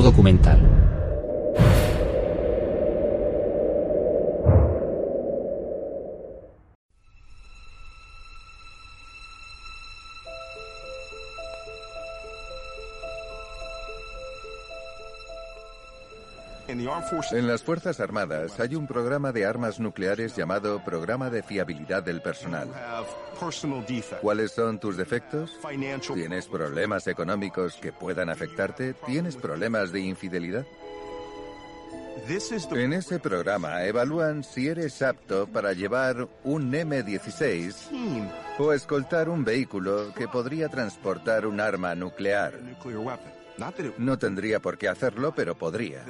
Documental. En las Fuerzas Armadas hay un programa de armas nucleares llamado Programa de Fiabilidad del Personal. ¿Cuáles son tus defectos? ¿Tienes problemas económicos que puedan afectarte? ¿Tienes problemas de infidelidad? En ese programa evalúan si eres apto para llevar un M16 o escoltar un vehículo que podría transportar un arma nuclear. No tendría por qué hacerlo, pero podría.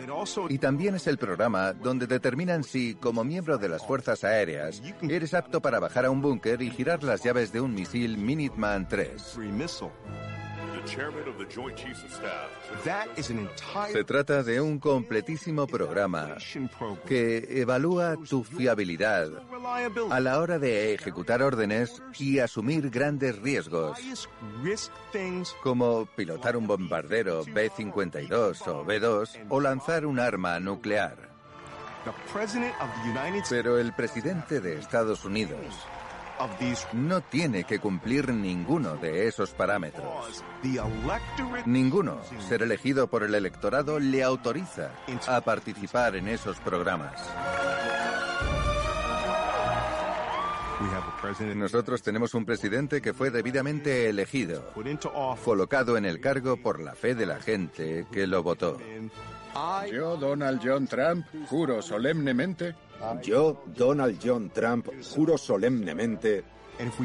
Y también es el programa donde determinan si, como miembro de las Fuerzas Aéreas, eres apto para bajar a un búnker y girar las llaves de un misil Minuteman 3. Se trata de un completísimo programa que evalúa tu fiabilidad a la hora de ejecutar órdenes y asumir grandes riesgos, como pilotar un bombardero B-52 o B-2 o lanzar un arma nuclear. Pero el presidente de Estados Unidos no tiene que cumplir ninguno de esos parámetros. Ninguno. Ser elegido por el electorado le autoriza a participar en esos programas. Nosotros tenemos un presidente que fue debidamente elegido, colocado en el cargo por la fe de la gente que lo votó. Yo, Donald John Trump, juro solemnemente. Yo, Donald John Trump, juro solemnemente.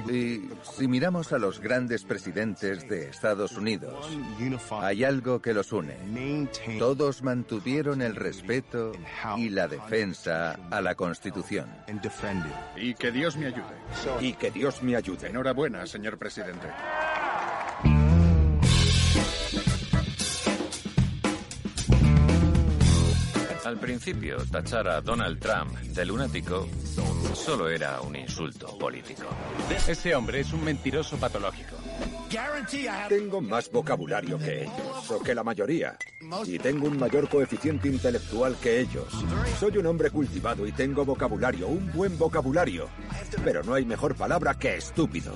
Y si miramos a los grandes presidentes de Estados Unidos, hay algo que los une. Todos mantuvieron el respeto y la defensa a la Constitución. Y que Dios me ayude. Y que Dios me ayude. Enhorabuena, señor presidente. Al principio, tachar a Donald Trump de lunático solo era un insulto político. Este hombre es un mentiroso patológico. Tengo más vocabulario que ellos, o que la mayoría. Y tengo un mayor coeficiente intelectual que ellos. Soy un hombre cultivado y tengo vocabulario, un buen vocabulario. Pero no hay mejor palabra que estúpido.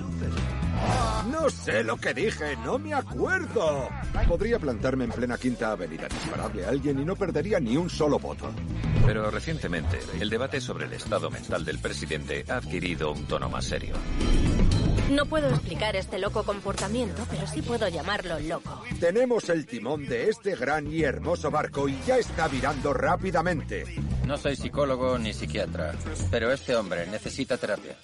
No sé lo que dije, no me acuerdo. Podría plantarme en plena quinta avenida, dispararle a alguien y no perdería ni un solo voto. Pero recientemente, el debate sobre el estado mental del presidente ha adquirido un tono más serio. No puedo explicar este loco comportamiento, pero sí puedo llamarlo loco. Tenemos el timón de este gran y hermoso barco y ya está virando rápidamente. No soy psicólogo ni psiquiatra, pero este hombre necesita terapia.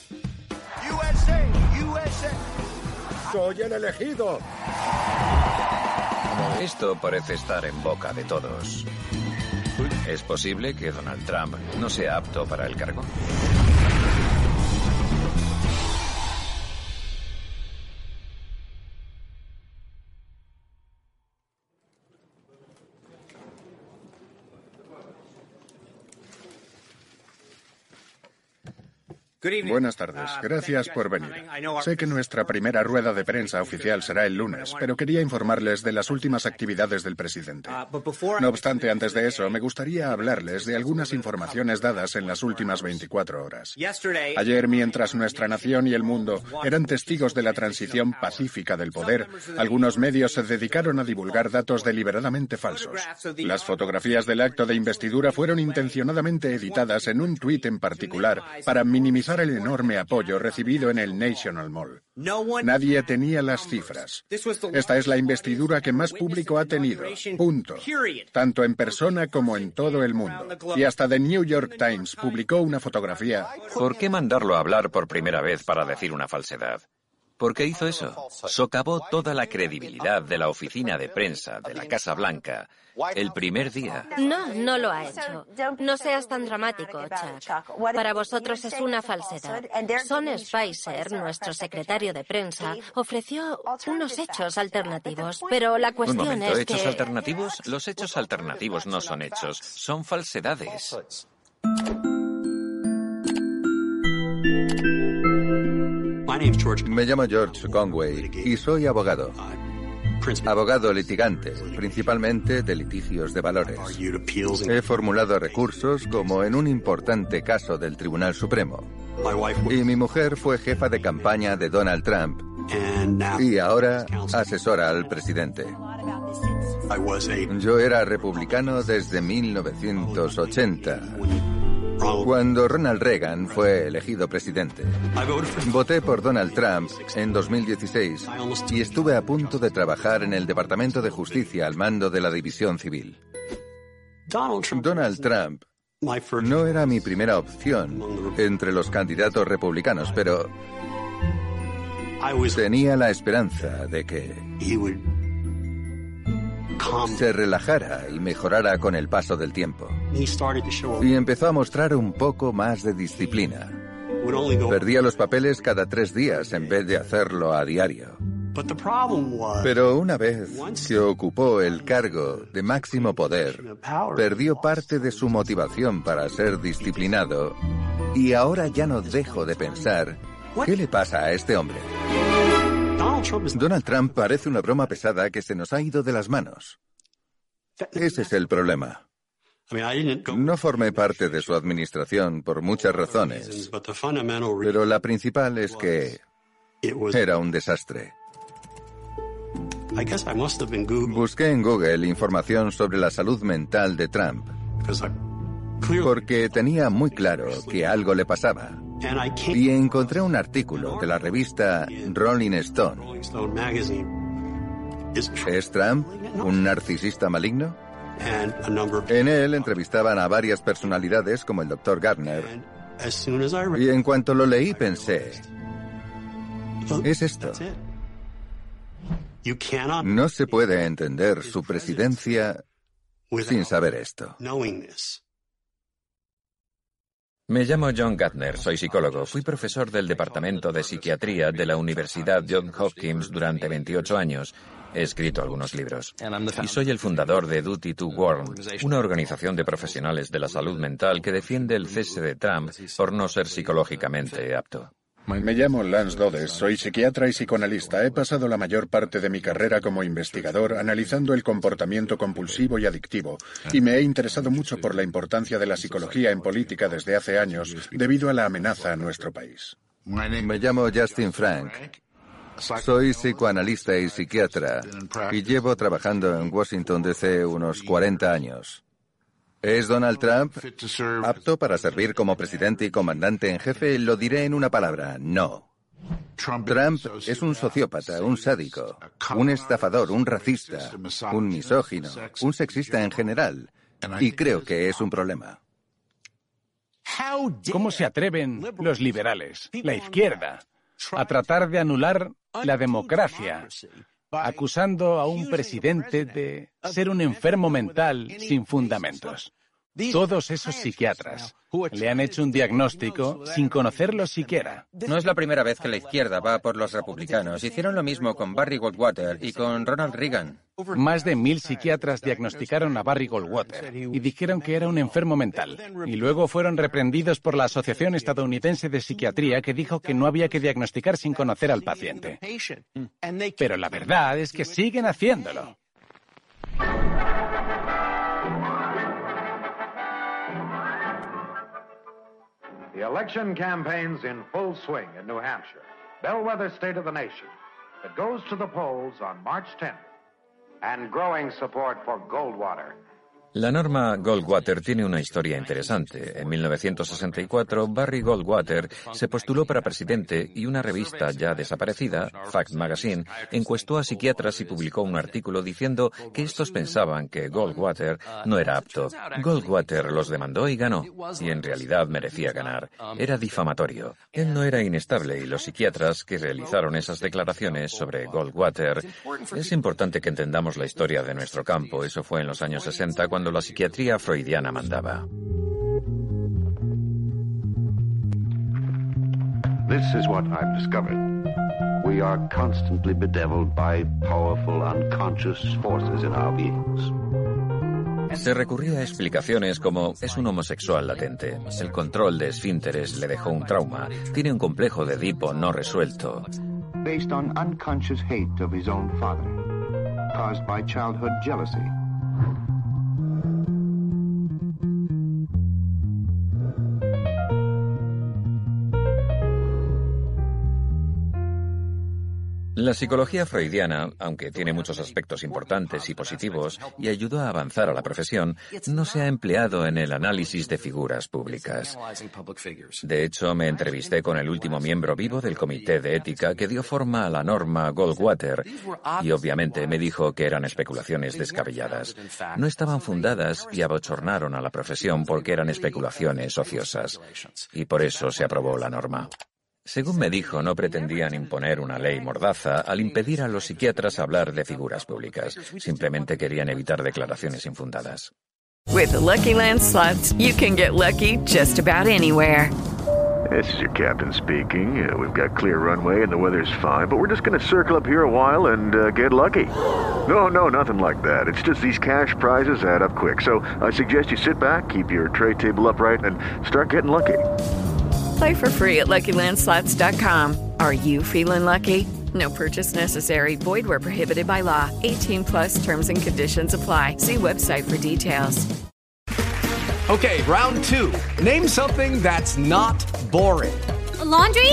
Soy el elegido. Esto parece estar en boca de todos. ¿Es posible que Donald Trump no sea apto para el cargo? Buenas tardes. Gracias por venir. Sé que nuestra primera rueda de prensa oficial será el lunes, pero quería informarles de las últimas actividades del presidente. No obstante, antes de eso, me gustaría hablarles de algunas informaciones dadas en las últimas 24 horas. Ayer, mientras nuestra nación y el mundo eran testigos de la transición pacífica del poder, algunos medios se dedicaron a divulgar datos deliberadamente falsos. Las fotografías del acto de investidura fueron intencionadamente editadas en un tuit en particular para minimizar el enorme apoyo recibido en el National Mall. Nadie tenía las cifras. Esta es la investidura que más público ha tenido. Punto. Tanto en persona como en todo el mundo. Y hasta The New York Times publicó una fotografía. ¿Por qué mandarlo a hablar por primera vez para decir una falsedad? ¿Por qué hizo eso? Socavó toda la credibilidad de la oficina de prensa de la Casa Blanca el primer día. No, no lo ha hecho. No seas tan dramático, Chuck. Para vosotros es una falsedad. Son Spicer, nuestro secretario de prensa, ofreció unos hechos alternativos, pero la cuestión Un momento, es ¿hechos que... alternativos? Los hechos alternativos no son hechos, son falsedades. Me llamo George Conway y soy abogado. Abogado litigante, principalmente de litigios de valores. He formulado recursos como en un importante caso del Tribunal Supremo. Y mi mujer fue jefa de campaña de Donald Trump y ahora asesora al presidente. Yo era republicano desde 1980, cuando Ronald Reagan fue elegido presidente. Voté por Donald Trump en 2016 y estuve a punto de trabajar en el Departamento de Justicia al mando de la División Civil. Donald Trump no era mi primera opción entre los candidatos republicanos, pero tenía la esperanza de que se relajara y mejorara con el paso del tiempo. Y empezó a mostrar un poco más de disciplina. Perdía los papeles cada tres días en vez de hacerlo a diario. Pero una vez que ocupó el cargo de máximo poder, perdió parte de su motivación para ser disciplinado y ahora ya no dejo de pensar, ¿qué le pasa a este hombre? Donald Trump parece una broma pesada que se nos ha ido de las manos. Ese es el problema. No formé parte de su administración por muchas razones, pero la principal es que era un desastre. Busqué en Google información sobre la salud mental de Trump, porque tenía muy claro que algo le pasaba. Y encontré un artículo de la revista Rolling Stone. ¿Es Trump un narcisista maligno? En él entrevistaban a varias personalidades como el Dr. Gardner. Y en cuanto lo leí pensé, es esto. No se puede entender su presidencia sin saber esto. Me llamo John Gardner, soy psicólogo. Fui profesor del Departamento de Psiquiatría de la Universidad Johns Hopkins durante 28 años. He escrito algunos libros. Y soy el fundador de Duty to Warn, una organización de profesionales de la salud mental que defiende el cese de Trump por no ser psicológicamente apto. Me llamo Lance Dodes, soy psiquiatra y psicoanalista. He pasado la mayor parte de mi carrera como investigador analizando el comportamiento compulsivo y adictivo, y me he interesado mucho por la importancia de la psicología en política desde hace años, debido a la amenaza a nuestro país. Me llamo Justin Frank. Soy psicoanalista y psiquiatra, y llevo trabajando en Washington desde unos 40 años. ¿Es Donald Trump apto para servir como presidente y comandante en jefe? Lo diré en una palabra, no. Trump es un sociópata, un sádico, un estafador, un racista, un misógino, un sexista en general, y creo que es un problema. ¿Cómo se atreven los liberales, la izquierda, a tratar de anular la democracia, acusando a un presidente de ser un enfermo mental sin fundamentos. Todos esos psiquiatras le han hecho un diagnóstico sin conocerlo siquiera. No es la primera vez que la izquierda va por los republicanos. Hicieron lo mismo con Barry Goldwater y con Ronald Reagan. Más de mil psiquiatras diagnosticaron a Barry Goldwater y dijeron que era un enfermo mental. Y luego fueron reprendidos por la Asociación Estadounidense de Psiquiatría que dijo que no había que diagnosticar sin conocer al paciente. Pero la verdad es que siguen haciéndolo. The election campaign's in full swing in New Hampshire, bellwether state of the nation. It goes to the polls on March 10th. And growing support for Goldwater. La norma Goldwater tiene una historia interesante. En 1964, Barry Goldwater se postuló para presidente y una revista ya desaparecida, Fact Magazine, encuestó a psiquiatras y publicó un artículo diciendo que estos pensaban que Goldwater no era apto. Goldwater los demandó y ganó, y en realidad merecía ganar. Era difamatorio. Él no era inestable y los psiquiatras que realizaron esas declaraciones sobre Goldwater. Es importante que entendamos la historia de nuestro campo. Eso fue en los años 60 cuando la psiquiatría freudiana mandaba. This is what I've discovered. We are constantly bedeviled by powerful unconscious forces in our beings. Se recurría a explicaciones como es un homosexual latente, el control de esfínteres le dejó un trauma, tiene un complejo de Edipo no resuelto. Based on unconscious hate of his own father, caused by childhood jealousy. La psicología freudiana, aunque tiene muchos aspectos importantes y positivos y ayudó a avanzar a la profesión, no se ha empleado en el análisis de figuras públicas. De hecho, me entrevisté con el último miembro vivo del Comité de Ética que dio forma a la norma Goldwater y obviamente me dijo que eran especulaciones descabelladas. No estaban fundadas y abochornaron a la profesión porque eran especulaciones ociosas. Y por eso se aprobó la norma. Según me dijo, no pretendían imponer una ley mordaza al impedir a los psiquiatras hablar de figuras públicas. Simplemente querían evitar declaraciones infundadas. With the Lucky Land slots, you can get lucky just about anywhere. This is your captain speaking. Uh, we've got clear runway and the weather's fine, but we're just going to circle up here a while and uh, get lucky. No, no, nothing like that. It's just these cash prizes add up quick. So I suggest you sit back, keep your tray table upright, and start getting lucky. Play for free at LuckyLandSlots.com. Are you feeling lucky? No purchase necessary. Void where prohibited by law. 18 plus terms and conditions apply. See website for details. Okay, round two. Name something that's not boring. A laundry?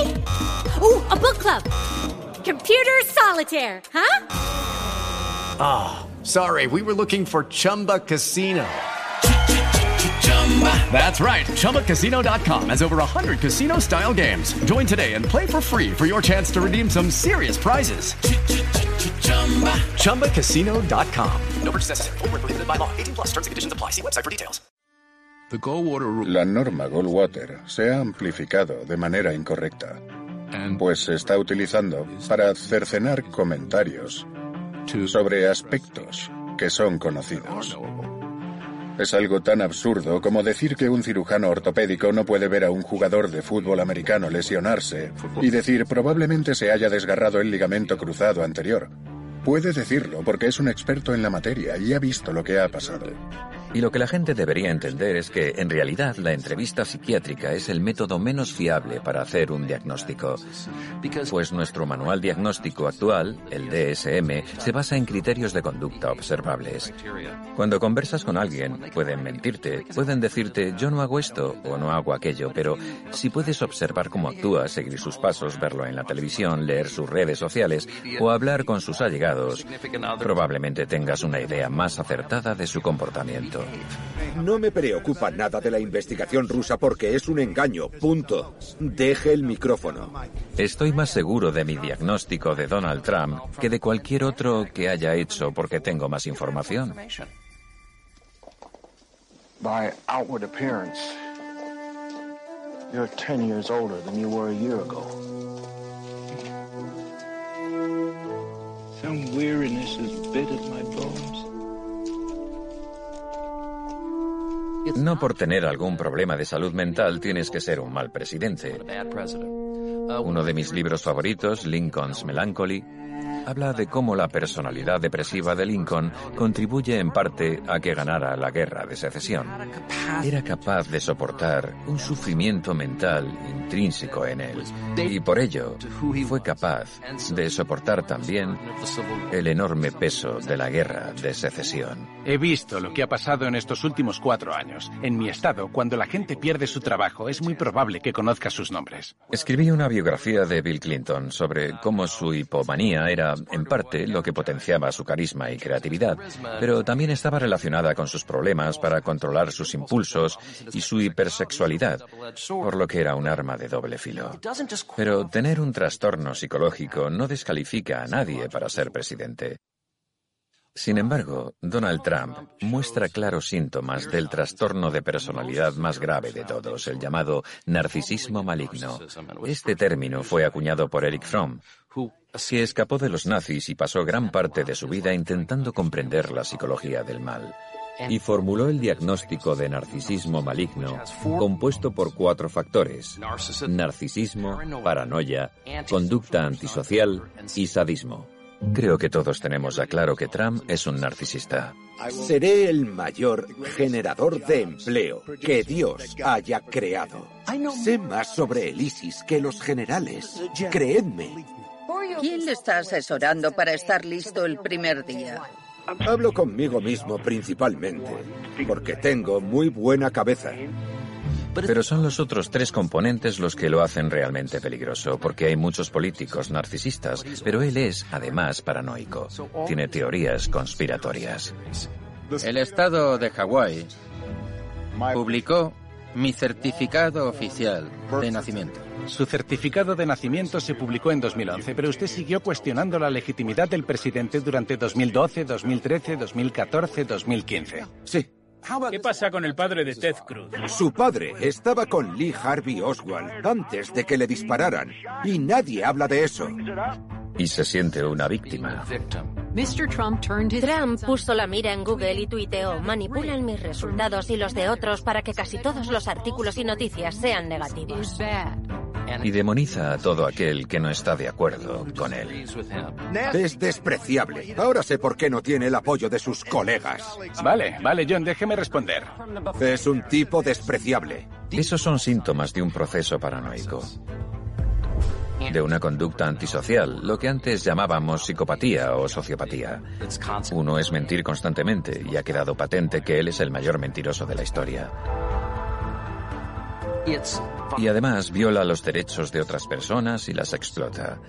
Ooh, a book club. Computer solitaire, huh? Ah, oh, sorry. We were looking for Chumba Casino. That's right. ChumbaCasino.com has over 100 casino style games. Join today and play for free for your chance to redeem some serious prizes. ChumbaCasino.com. No purchase necessary. Full prohibited by law. 18 plus terms and conditions apply. See website for details. La norma Goldwater se ha amplificado de manera incorrecta, pues se está utilizando para cercenar comentarios sobre aspectos que son conocidos. Es algo tan absurdo como decir que un cirujano ortopédico no puede ver a un jugador de fútbol americano lesionarse y decir probablemente se haya desgarrado el ligamento cruzado anterior. Puede decirlo porque es un experto en la materia y ha visto lo que ha pasado. Y lo que la gente debería entender es que, en realidad, la entrevista psiquiátrica es el método menos fiable para hacer un diagnóstico. Pues nuestro manual diagnóstico actual, el DSM, se basa en criterios de conducta observables. Cuando conversas con alguien, pueden mentirte, pueden decirte yo no hago esto o no hago aquello, pero si puedes observar cómo actúa, seguir sus pasos, verlo en la televisión, leer sus redes sociales o hablar con sus allegados, probablemente tengas una idea más acertada de su comportamiento. No me preocupa nada de la investigación rusa porque es un engaño. Punto. Deje el micrófono. Estoy más seguro de mi diagnóstico de Donald Trump que de cualquier otro que haya hecho porque tengo más información. By outward appearance, you're 10 years older than you were a year ago. Some weariness has bit at my bones. No por tener algún problema de salud mental tienes que ser un mal presidente. Uno de mis libros favoritos, Lincoln's Melancholy, habla de cómo la personalidad depresiva de Lincoln contribuye en parte a que ganara la guerra de secesión. Era capaz de soportar un sufrimiento mental intrínseco en él y por ello fue capaz de soportar también el enorme peso de la guerra de secesión. He visto lo que ha pasado en estos últimos cuatro años. En mi estado, cuando la gente pierde su trabajo, es muy probable que conozca sus nombres. Escribí una biografía de Bill Clinton sobre cómo su hipomanía era, en parte, lo que potenciaba su carisma y creatividad, pero también estaba relacionada con sus problemas para controlar sus impulsos y su hipersexualidad, por lo que era un arma de doble filo. Pero tener un trastorno psicológico no descalifica a nadie para ser presidente. Sin embargo, Donald Trump muestra claros síntomas del trastorno de personalidad más grave de todos, el llamado narcisismo maligno. Este término fue acuñado por Eric Fromm, que escapó de los nazis y pasó gran parte de su vida intentando comprender la psicología del mal. Y formuló el diagnóstico de narcisismo maligno, compuesto por cuatro factores, narcisismo, paranoia, conducta antisocial y sadismo. Creo que todos tenemos ya claro que Trump es un narcisista. Seré el mayor generador de empleo que Dios haya creado. Sé más sobre el ISIS que los generales. Creedme. ¿Quién le está asesorando para estar listo el primer día? Hablo conmigo mismo principalmente, porque tengo muy buena cabeza. Pero son los otros tres componentes los que lo hacen realmente peligroso, porque hay muchos políticos narcisistas, pero él es, además, paranoico. Tiene teorías conspiratorias. El estado de Hawái publicó mi certificado oficial de nacimiento. Su certificado de nacimiento se publicó en 2011, pero usted siguió cuestionando la legitimidad del presidente durante 2012, 2013, 2014, 2015. Sí. ¿Qué pasa con el padre de Ted Cruz? Su padre estaba con Lee Harvey Oswald antes de que le dispararan y nadie habla de eso. Y se siente una víctima. Trump puso la mira en Google y tuiteó, manipulan mis resultados y los de otros para que casi todos los artículos y noticias sean negativos. Y demoniza a todo aquel que no está de acuerdo con él. Es despreciable. Ahora sé por qué no tiene el apoyo de sus colegas. Vale, vale, John, déjeme responder. Es un tipo despreciable. Esos son síntomas de un proceso paranoico de una conducta antisocial, lo que antes llamábamos psicopatía o sociopatía. Uno es mentir constantemente y ha quedado patente que él es el mayor mentiroso de la historia. Y además viola los derechos de otras personas y las explota.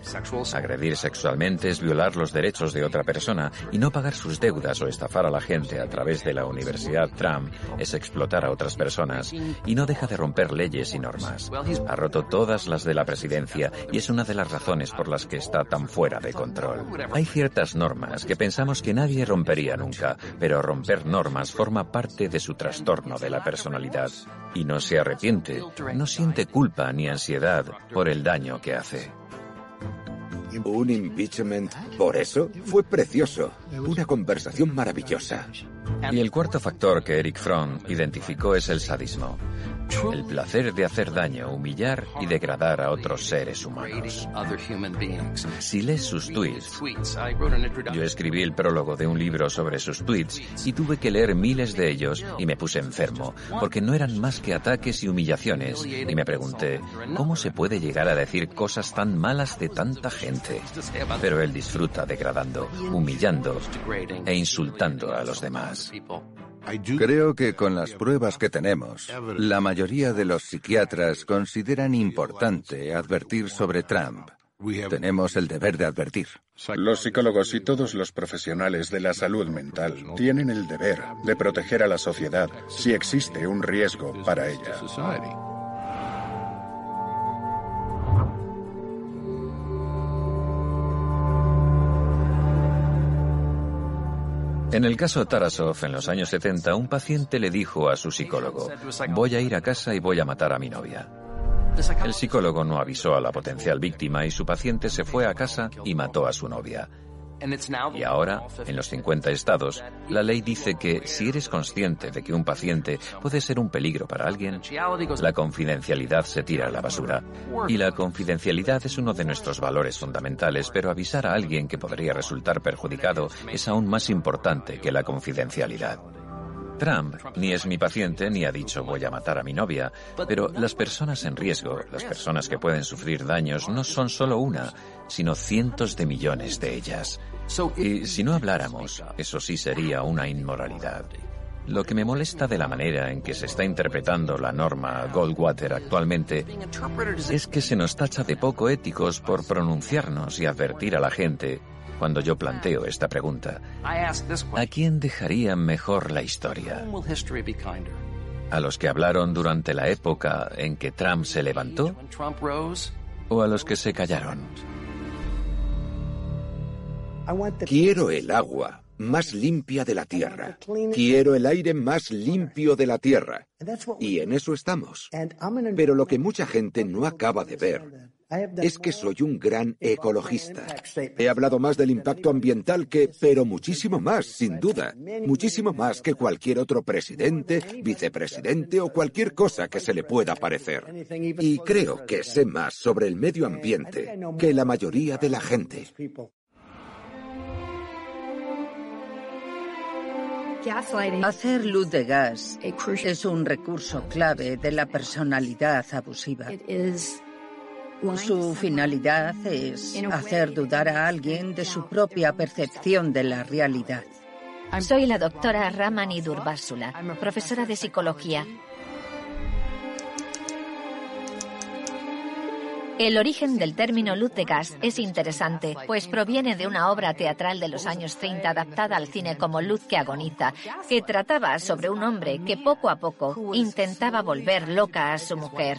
Agredir sexualmente es violar los derechos de otra persona y no pagar sus deudas o estafar a la gente a través de la Universidad Trump es explotar a otras personas y no deja de romper leyes y normas. Ha roto todas las de la presidencia y es una de las razones por las que está tan fuera de control. Hay ciertas normas que pensamos que nadie rompería nunca, pero romper normas forma parte de su trastorno de la personalidad y no se arrepiente, no siente culpa ni ansiedad por el daño que hace. Un impeachment por eso fue precioso. Una conversación maravillosa. Y el cuarto factor que Eric Fromm identificó es el sadismo. El placer de hacer daño, humillar y degradar a otros seres humanos. Si lees sus tweets, yo escribí el prólogo de un libro sobre sus tweets y tuve que leer miles de ellos y me puse enfermo, porque no eran más que ataques y humillaciones. Y me pregunté, ¿cómo se puede llegar a decir cosas tan malas de tanta gente? Pero él disfruta degradando, humillando e insultando a los demás. Creo que con las pruebas que tenemos, la mayoría de los psiquiatras consideran importante advertir sobre Trump. Tenemos el deber de advertir. Los psicólogos y todos los profesionales de la salud mental tienen el deber de proteger a la sociedad si existe un riesgo para ella. En el caso Tarasov, en los años 70, un paciente le dijo a su psicólogo, voy a ir a casa y voy a matar a mi novia. El psicólogo no avisó a la potencial víctima y su paciente se fue a casa y mató a su novia. Y ahora, en los 50 estados, la ley dice que si eres consciente de que un paciente puede ser un peligro para alguien, la confidencialidad se tira a la basura. Y la confidencialidad es uno de nuestros valores fundamentales, pero avisar a alguien que podría resultar perjudicado es aún más importante que la confidencialidad. Trump ni es mi paciente ni ha dicho voy a matar a mi novia, pero las personas en riesgo, las personas que pueden sufrir daños, no son solo una, sino cientos de millones de ellas. Y si no habláramos, eso sí sería una inmoralidad. Lo que me molesta de la manera en que se está interpretando la norma Goldwater actualmente es que se nos tacha de poco éticos por pronunciarnos y advertir a la gente cuando yo planteo esta pregunta. ¿A quién dejaría mejor la historia? ¿A los que hablaron durante la época en que Trump se levantó? ¿O a los que se callaron? Quiero el agua más limpia de la Tierra. Quiero el aire más limpio de la Tierra. Y en eso estamos. Pero lo que mucha gente no acaba de ver es que soy un gran ecologista. He hablado más del impacto ambiental que, pero muchísimo más, sin duda, muchísimo más que cualquier otro presidente, vicepresidente o cualquier cosa que se le pueda parecer. Y creo que sé más sobre el medio ambiente que la mayoría de la gente. Hacer luz de gas es un recurso clave de la personalidad abusiva. Su finalidad es hacer dudar a alguien de su propia percepción de la realidad. Soy la doctora Ramani Durbásula, profesora de psicología. El origen del término luz de gas es interesante, pues proviene de una obra teatral de los años 30 adaptada al cine como Luz que agoniza, que trataba sobre un hombre que poco a poco intentaba volver loca a su mujer.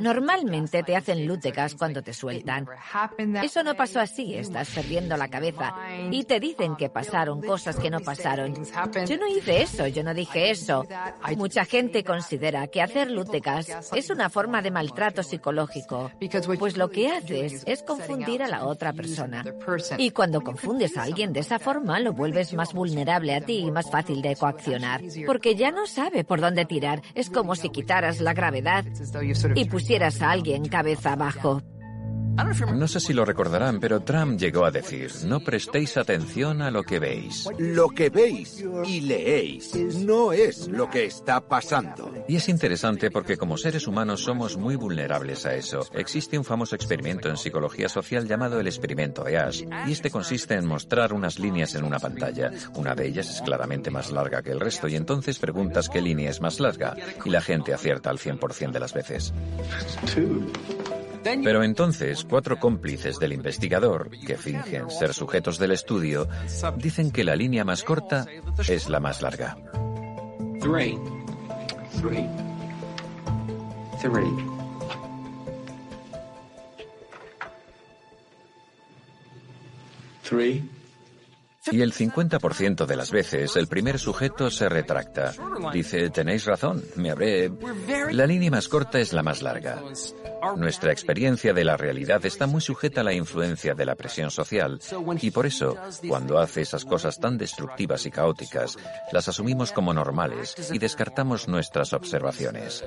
Normalmente te hacen luz de gas cuando te sueltan. Eso no pasó así, estás perdiendo la cabeza. Y te dicen que pasaron cosas que no pasaron. Yo no hice eso, yo no dije eso. Mucha gente considera que hacer luz de gas es una forma de maltrato psicológico, pues lo que haces es confundir a la otra persona. Y cuando confundes a alguien de esa forma, lo vuelves más vulnerable a ti y más fácil de coaccionar, porque ya no sabe por dónde tirar. Es como si quitaras la gravedad y pusieras a alguien cabeza abajo. No sé si lo recordarán, pero Trump llegó a decir, no prestéis atención a lo que veis. Lo que veis y leéis no es lo que está pasando. Y es interesante porque como seres humanos somos muy vulnerables a eso. Existe un famoso experimento en psicología social llamado el experimento de Ash, y este consiste en mostrar unas líneas en una pantalla. Una de ellas es claramente más larga que el resto y entonces preguntas qué línea es más larga y la gente acierta al 100% de las veces. Pero entonces, cuatro cómplices del investigador, que fingen ser sujetos del estudio, dicen que la línea más corta es la más larga. Y el 50% de las veces el primer sujeto se retracta. Dice, tenéis razón, me habré... La línea más corta es la más larga. Nuestra experiencia de la realidad está muy sujeta a la influencia de la presión social y por eso, cuando hace esas cosas tan destructivas y caóticas, las asumimos como normales y descartamos nuestras observaciones.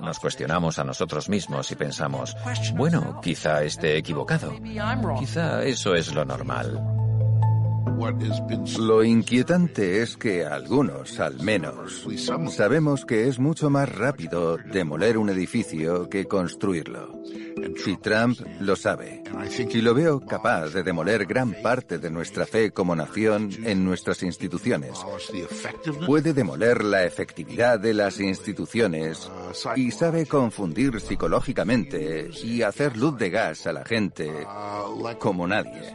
Nos cuestionamos a nosotros mismos y pensamos, bueno, quizá esté equivocado. Quizá eso es lo normal. Lo inquietante es que algunos, al menos, sabemos que es mucho más rápido demoler un edificio que construirlo. Y Trump lo sabe. Y lo veo capaz de demoler gran parte de nuestra fe como nación en nuestras instituciones. Puede demoler la efectividad de las instituciones y sabe confundir psicológicamente y hacer luz de gas a la gente como nadie.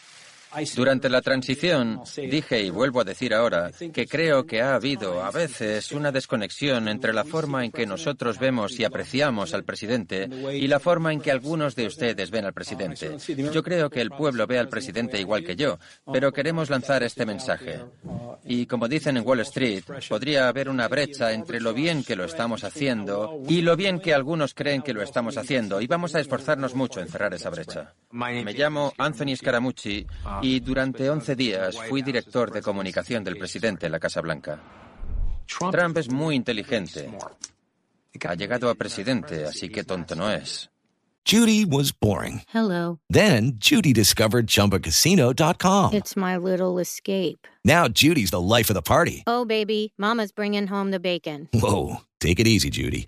Durante la transición dije y vuelvo a decir ahora que creo que ha habido a veces una desconexión entre la forma en que nosotros vemos y apreciamos al presidente y la forma en que algunos de ustedes ven al presidente. Yo creo que el pueblo ve al presidente igual que yo, pero queremos lanzar este mensaje. Y como dicen en Wall Street, podría haber una brecha entre lo bien que lo estamos haciendo y lo bien que algunos creen que lo estamos haciendo. y vamos a esforzarnos mucho en cerrar esa brecha. Me llamo Anthony Scaramucci y durante 11 días fui director de comunicación del presidente en la Casa Blanca. Trump es muy inteligente. Ha llegado a presidente, así que tonto no es. Judy was boring. Hello. Then Judy discovered ChumbaCasino.com. It's my little escape. Now Judy's the life of the party. Oh, baby, Mama's bringing home the bacon. Whoa, take it easy, Judy.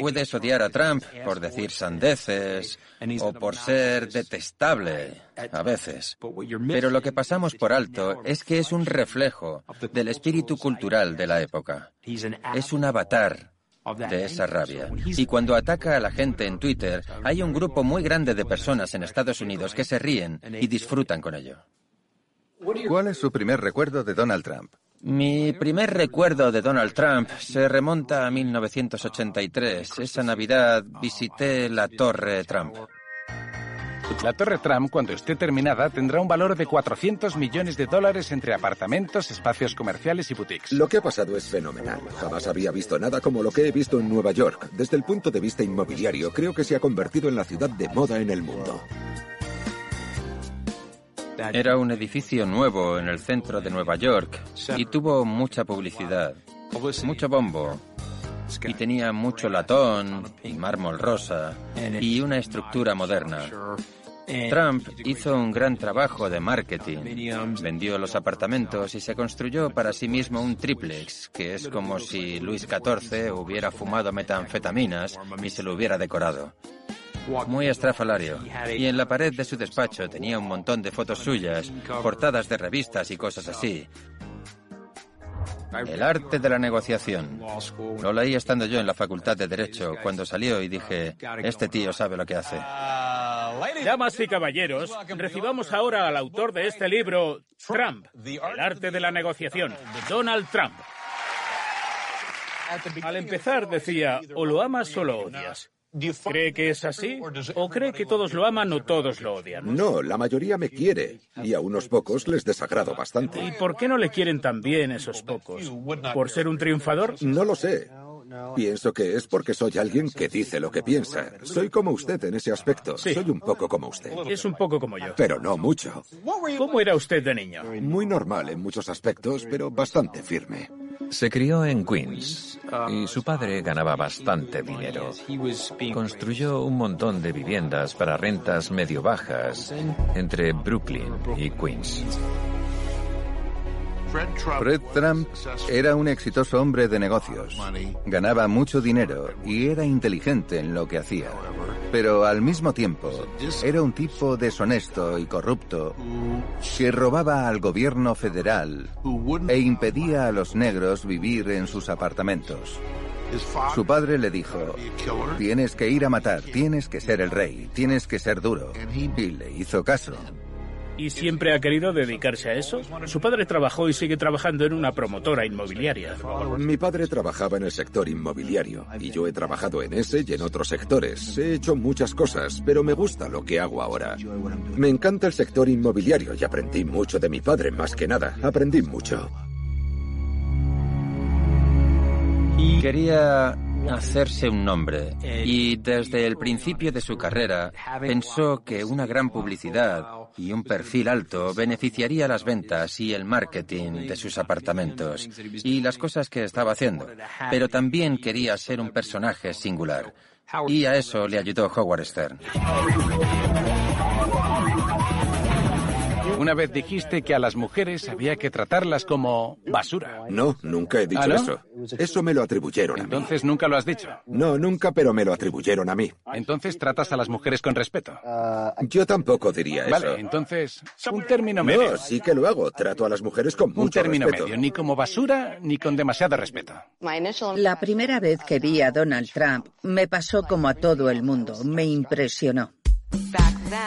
Puedes odiar a Trump por decir sandeces o por ser detestable a veces. Pero lo que pasamos por alto es que es un reflejo del espíritu cultural de la época. Es un avatar de esa rabia. Y cuando ataca a la gente en Twitter, hay un grupo muy grande de personas en Estados Unidos que se ríen y disfrutan con ello. ¿Cuál es su primer recuerdo de Donald Trump? Mi primer recuerdo de Donald Trump se remonta a 1983. Esa Navidad visité la Torre Trump. La Torre Trump, cuando esté terminada, tendrá un valor de 400 millones de dólares entre apartamentos, espacios comerciales y boutiques. Lo que ha pasado es fenomenal. Jamás había visto nada como lo que he visto en Nueva York. Desde el punto de vista inmobiliario, creo que se ha convertido en la ciudad de moda en el mundo. Era un edificio nuevo en el centro de Nueva York y tuvo mucha publicidad, mucho bombo. Y tenía mucho latón y mármol rosa y una estructura moderna. Trump hizo un gran trabajo de marketing. Vendió los apartamentos y se construyó para sí mismo un triplex, que es como si Luis XIV hubiera fumado metanfetaminas y se lo hubiera decorado. Muy estrafalario. Y en la pared de su despacho tenía un montón de fotos suyas, portadas de revistas y cosas así. El arte de la negociación. Lo leí estando yo en la facultad de Derecho cuando salió y dije, este tío sabe lo que hace. Damas y caballeros, recibamos ahora al autor de este libro, Trump, El arte de la negociación, Donald Trump. Al empezar decía, o lo amas o lo odias. ¿Cree que es así? ¿O cree que todos lo aman o todos lo odian? No, la mayoría me quiere y a unos pocos les desagrado bastante. ¿Y por qué no le quieren tan bien esos pocos? ¿Por ser un triunfador? No lo sé. Pienso que es porque soy alguien que dice lo que piensa. Soy como usted en ese aspecto. Sí. Soy un poco como usted. Es un poco como yo. Pero no mucho. ¿Cómo era usted de niño? Muy normal en muchos aspectos, pero bastante firme. Se crió en Queens y su padre ganaba bastante dinero. Construyó un montón de viviendas para rentas medio bajas entre Brooklyn y Queens. Fred Trump era un exitoso hombre de negocios. Ganaba mucho dinero y era inteligente en lo que hacía. Pero al mismo tiempo, era un tipo deshonesto y corrupto que robaba al gobierno federal e impedía a los negros vivir en sus apartamentos. Su padre le dijo, tienes que ir a matar, tienes que ser el rey, tienes que ser duro. Y le hizo caso. ¿Y siempre ha querido dedicarse a eso? Su padre trabajó y sigue trabajando en una promotora inmobiliaria. Mi padre trabajaba en el sector inmobiliario y yo he trabajado en ese y en otros sectores. He hecho muchas cosas, pero me gusta lo que hago ahora. Me encanta el sector inmobiliario y aprendí mucho de mi padre, más que nada. Aprendí mucho. Quería hacerse un nombre y desde el principio de su carrera pensó que una gran publicidad y un perfil alto beneficiaría las ventas y el marketing de sus apartamentos y las cosas que estaba haciendo, pero también quería ser un personaje singular. Y a eso le ayudó Howard Stern. Una vez dijiste que a las mujeres había que tratarlas como basura. No, nunca he dicho ¿Ah, no? eso. Eso me lo atribuyeron a mí. Entonces nunca lo has dicho. No, nunca, pero me lo atribuyeron a mí. Entonces tratas a las mujeres con respeto. Yo tampoco diría eso. Vale, entonces, un término medio. No, sí que lo hago. Trato a las mujeres con Un mucho término respeto. medio, ni como basura ni con demasiado respeto. La primera vez que vi a Donald Trump me pasó como a todo el mundo, me impresionó.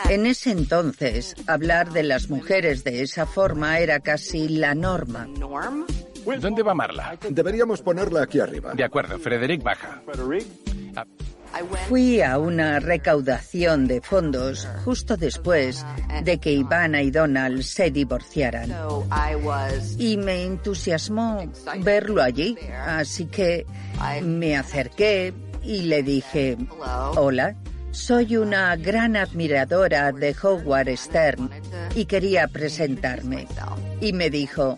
En ese entonces, hablar de las mujeres de esa forma era casi la norma. ¿Dónde va Marla? Deberíamos ponerla aquí arriba. De acuerdo, Frederick baja. Fui a una recaudación de fondos justo después de que Ivana y Donald se divorciaran. Y me entusiasmó verlo allí, así que me acerqué y le dije, hola, soy una gran admiradora de Howard Stern y quería presentarme. Y me dijo,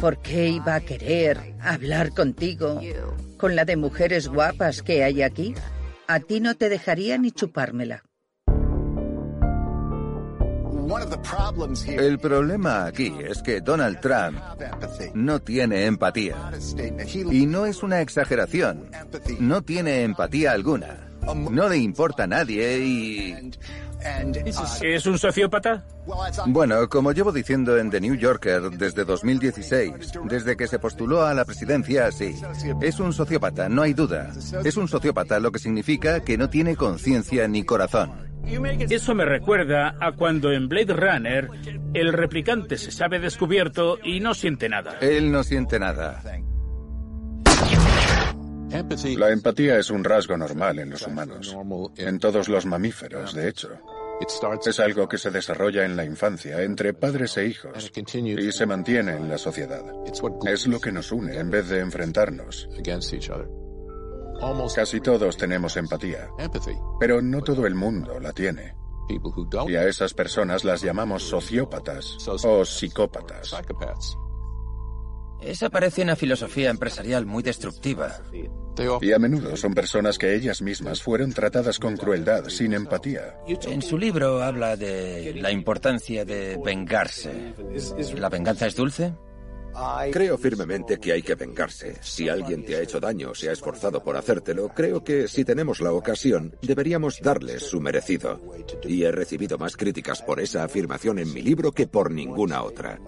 ¿por qué iba a querer hablar contigo con la de mujeres guapas que hay aquí? A ti no te dejaría ni chupármela. El problema aquí es que Donald Trump no tiene empatía. Y no es una exageración. No tiene empatía alguna. No le importa a nadie y... ¿Es un sociópata? Bueno, como llevo diciendo en The New Yorker desde 2016, desde que se postuló a la presidencia, sí. Es un sociópata, no hay duda. Es un sociópata, lo que significa que no tiene conciencia ni corazón. Eso me recuerda a cuando en Blade Runner el replicante se sabe descubierto y no siente nada. Él no siente nada. La empatía es un rasgo normal en los humanos, en todos los mamíferos, de hecho. Es algo que se desarrolla en la infancia entre padres e hijos y se mantiene en la sociedad. Es lo que nos une en vez de enfrentarnos. Casi todos tenemos empatía, pero no todo el mundo la tiene. Y a esas personas las llamamos sociópatas o psicópatas. Esa parece una filosofía empresarial muy destructiva. Y a menudo son personas que ellas mismas fueron tratadas con crueldad, sin empatía. En su libro habla de la importancia de vengarse. ¿La venganza es dulce? Creo firmemente que hay que vengarse. Si alguien te ha hecho daño o se ha esforzado por hacértelo, creo que si tenemos la ocasión, deberíamos darles su merecido. Y he recibido más críticas por esa afirmación en mi libro que por ninguna otra.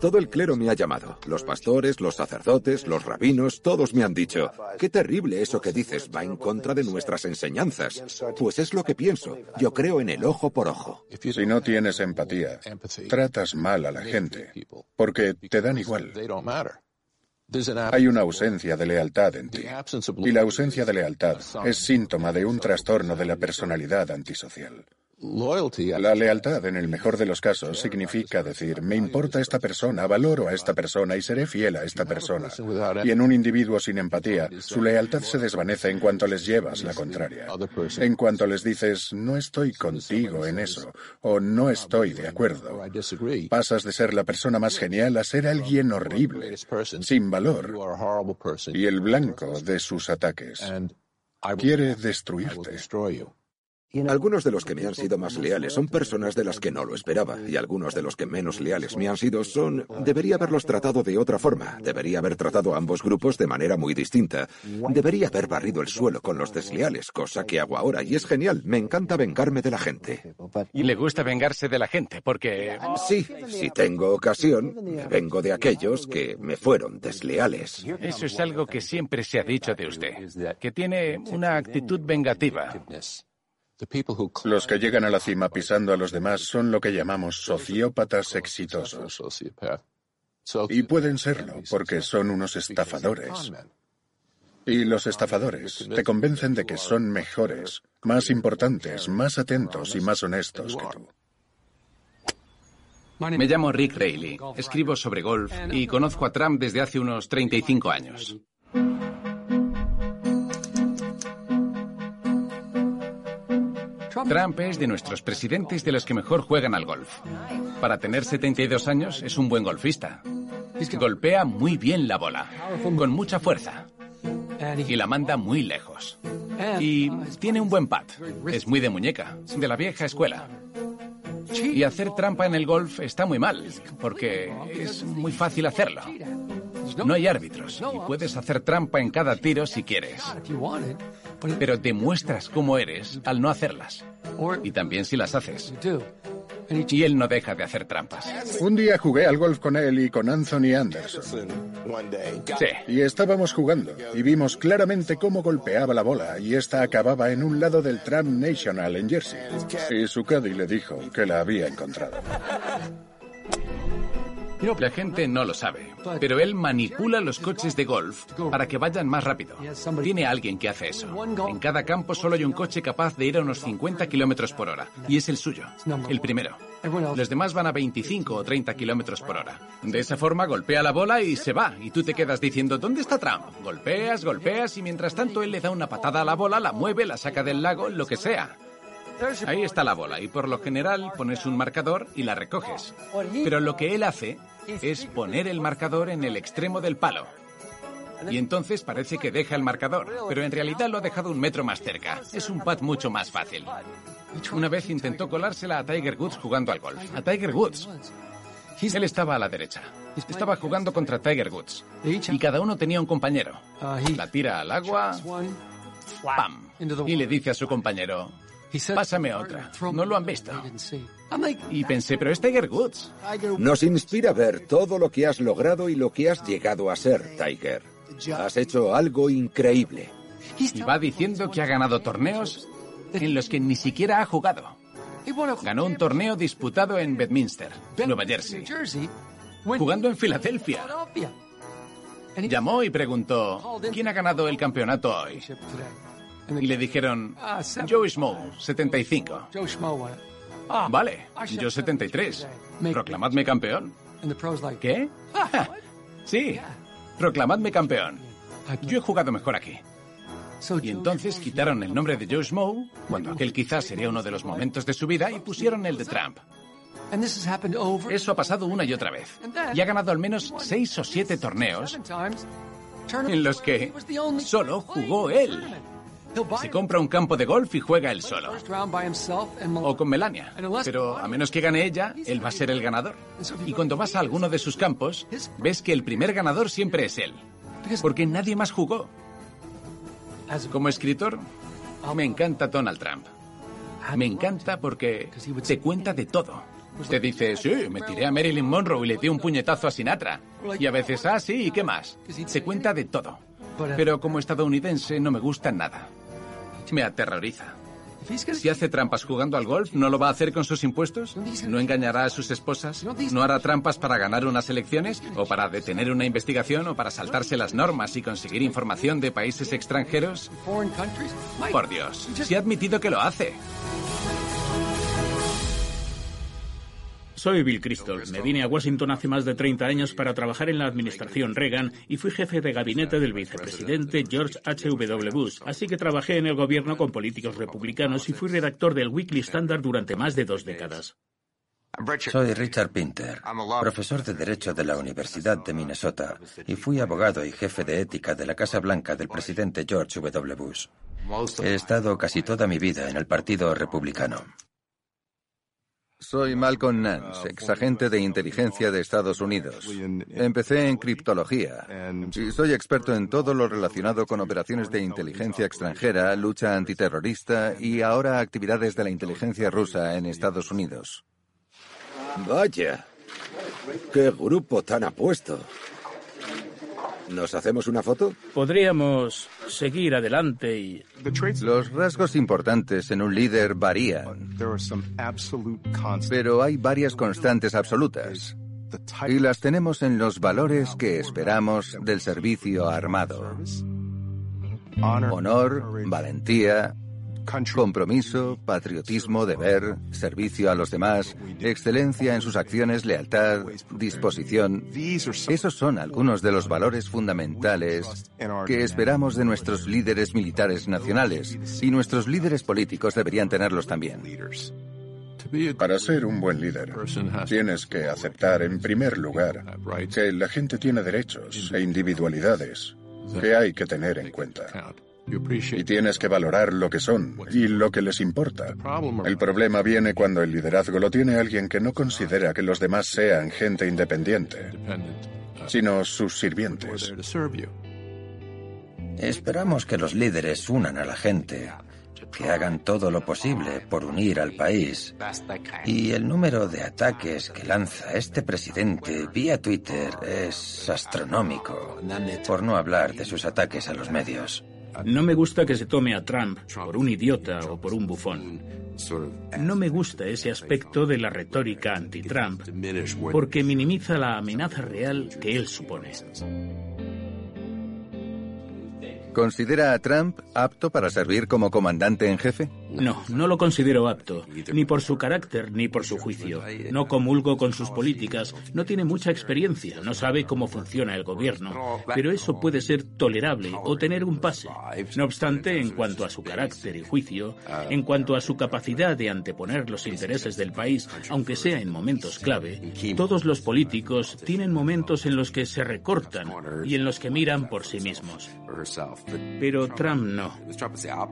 Todo el clero me ha llamado. Los pastores, los sacerdotes, los rabinos, todos me han dicho, qué terrible eso que dices, va en contra de nuestras enseñanzas. Pues es lo que pienso. Yo creo en el ojo por ojo. Si no tienes empatía, tratas mal a la gente, porque te dan igual. Hay una ausencia de lealtad en ti. Y la ausencia de lealtad es síntoma de un trastorno de la personalidad antisocial. La lealtad, en el mejor de los casos, significa decir, me importa esta persona, valoro a esta persona y seré fiel a esta persona. Y en un individuo sin empatía, su lealtad se desvanece en cuanto les llevas la contraria. En cuanto les dices, no estoy contigo en eso, o no estoy de acuerdo. Pasas de ser la persona más genial a ser alguien horrible, sin valor, y el blanco de sus ataques. Quiere destruirte. Algunos de los que me han sido más leales son personas de las que no lo esperaba, y algunos de los que menos leales me han sido son... Debería haberlos tratado de otra forma, debería haber tratado a ambos grupos de manera muy distinta, debería haber barrido el suelo con los desleales, cosa que hago ahora, y es genial, me encanta vengarme de la gente. Y le gusta vengarse de la gente, porque... Sí, si tengo ocasión, me vengo de aquellos que me fueron desleales. Eso es algo que siempre se ha dicho de usted, que tiene una actitud vengativa. Los que llegan a la cima pisando a los demás son lo que llamamos sociópatas exitosos. Y pueden serlo porque son unos estafadores. Y los estafadores te convencen de que son mejores, más importantes, más atentos y más honestos que tú. Me llamo Rick Rayleigh, escribo sobre golf y conozco a Trump desde hace unos 35 años. Trump es de nuestros presidentes de los que mejor juegan al golf. Para tener 72 años es un buen golfista. Golpea muy bien la bola, con mucha fuerza. Y la manda muy lejos. Y tiene un buen pat. Es muy de muñeca, de la vieja escuela. Y hacer trampa en el golf está muy mal, porque es muy fácil hacerlo. No hay árbitros y puedes hacer trampa en cada tiro si quieres. Pero demuestras cómo eres al no hacerlas. Y también si las haces. Y él no deja de hacer trampas. Un día jugué al golf con él y con Anthony Anderson. Sí. Y estábamos jugando y vimos claramente cómo golpeaba la bola y esta acababa en un lado del Tram National en Jersey. Y su caddy le dijo que la había encontrado. La gente no lo sabe, pero él manipula los coches de golf para que vayan más rápido. Tiene alguien que hace eso. En cada campo solo hay un coche capaz de ir a unos 50 kilómetros por hora, y es el suyo, el primero. Los demás van a 25 o 30 kilómetros por hora. De esa forma golpea la bola y se va, y tú te quedas diciendo, ¿dónde está Trump? Golpeas, golpeas, y mientras tanto él le da una patada a la bola, la mueve, la saca del lago, lo que sea. Ahí está la bola y por lo general pones un marcador y la recoges. Pero lo que él hace es poner el marcador en el extremo del palo. Y entonces parece que deja el marcador, pero en realidad lo ha dejado un metro más cerca. Es un pad mucho más fácil. Una vez intentó colársela a Tiger Woods jugando al golf. A Tiger Woods. Él estaba a la derecha. Estaba jugando contra Tiger Woods. Y cada uno tenía un compañero. La tira al agua. ¡Pam! Y le dice a su compañero, Pásame otra. No lo han visto. Y pensé, pero es Tiger Woods. Nos inspira ver todo lo que has logrado y lo que has llegado a ser, Tiger. Has hecho algo increíble. Y va diciendo que ha ganado torneos en los que ni siquiera ha jugado. Ganó un torneo disputado en Bedminster, Nueva Jersey, jugando en Filadelfia. Llamó y preguntó, ¿quién ha ganado el campeonato hoy? Y le dijeron, Joe Schmo, 75. Vale, yo 73. Proclamadme campeón. ¿Qué? Sí, proclamadme campeón. Yo he jugado mejor aquí. Y entonces quitaron el nombre de Joe Schmo, cuando aquel quizás sería uno de los momentos de su vida, y pusieron el de Trump. Eso ha pasado una y otra vez. Y ha ganado al menos seis o siete torneos en los que solo jugó él. Se compra un campo de golf y juega él solo. O con Melania. Pero a menos que gane ella, él va a ser el ganador. Y cuando vas a alguno de sus campos, ves que el primer ganador siempre es él. Porque nadie más jugó. Como escritor, me encanta Donald Trump. Me encanta porque te cuenta de todo. Te dice, sí, me tiré a Marilyn Monroe y le di un puñetazo a Sinatra. Y a veces, ah, sí, ¿y qué más? Se cuenta de todo. Pero como estadounidense no me gusta nada. Me aterroriza. Si hace trampas jugando al golf, ¿no lo va a hacer con sus impuestos? ¿No engañará a sus esposas? ¿No hará trampas para ganar unas elecciones? ¿O para detener una investigación? ¿O para saltarse las normas y conseguir información de países extranjeros? Por Dios, si ha admitido que lo hace. Soy Bill Crystal. Me vine a Washington hace más de 30 años para trabajar en la administración Reagan y fui jefe de gabinete del vicepresidente George H.W. Bush. Así que trabajé en el gobierno con políticos republicanos y fui redactor del Weekly Standard durante más de dos décadas. Soy Richard Pinter, profesor de Derecho de la Universidad de Minnesota y fui abogado y jefe de ética de la Casa Blanca del presidente George W. Bush. He estado casi toda mi vida en el Partido Republicano. Soy Malcolm Nance, exagente de inteligencia de Estados Unidos. Empecé en criptología y soy experto en todo lo relacionado con operaciones de inteligencia extranjera, lucha antiterrorista y ahora actividades de la inteligencia rusa en Estados Unidos. Vaya, qué grupo tan apuesto. ¿Nos hacemos una foto? Podríamos seguir adelante y... Los rasgos importantes en un líder varían, pero hay varias constantes absolutas. Y las tenemos en los valores que esperamos del servicio armado. Honor, valentía, Compromiso, patriotismo, deber, servicio a los demás, excelencia en sus acciones, lealtad, disposición. Esos son algunos de los valores fundamentales que esperamos de nuestros líderes militares nacionales y nuestros líderes políticos deberían tenerlos también. Para ser un buen líder, tienes que aceptar en primer lugar que la gente tiene derechos e individualidades que hay que tener en cuenta. Y tienes que valorar lo que son y lo que les importa. El problema viene cuando el liderazgo lo tiene alguien que no considera que los demás sean gente independiente, sino sus sirvientes. Esperamos que los líderes unan a la gente, que hagan todo lo posible por unir al país. Y el número de ataques que lanza este presidente vía Twitter es astronómico, por no hablar de sus ataques a los medios. No me gusta que se tome a Trump por un idiota o por un bufón. No me gusta ese aspecto de la retórica anti-Trump porque minimiza la amenaza real que él supone. ¿Considera a Trump apto para servir como comandante en jefe? No, no lo considero apto, ni por su carácter ni por su juicio. No comulgo con sus políticas, no tiene mucha experiencia, no sabe cómo funciona el gobierno, pero eso puede ser tolerable o tener un pase. No obstante, en cuanto a su carácter y juicio, en cuanto a su capacidad de anteponer los intereses del país, aunque sea en momentos clave, todos los políticos tienen momentos en los que se recortan y en los que miran por sí mismos. Pero Trump no.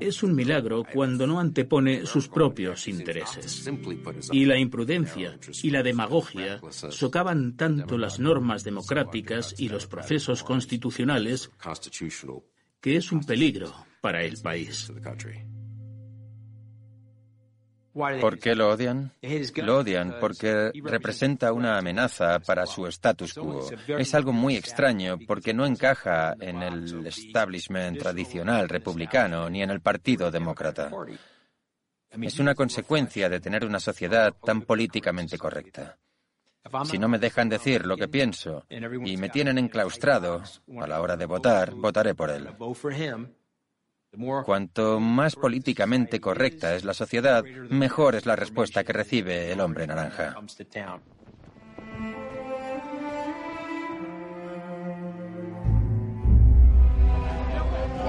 Es un milagro cuando no antepone sus propios intereses. Y la imprudencia y la demagogia socavan tanto las normas democráticas y los procesos constitucionales que es un peligro para el país. ¿Por qué lo odian? Lo odian porque representa una amenaza para su status quo. Es algo muy extraño porque no encaja en el establishment tradicional republicano ni en el Partido Demócrata. Es una consecuencia de tener una sociedad tan políticamente correcta. Si no me dejan decir lo que pienso y me tienen enclaustrado a la hora de votar, votaré por él. Cuanto más políticamente correcta es la sociedad, mejor es la respuesta que recibe el hombre naranja.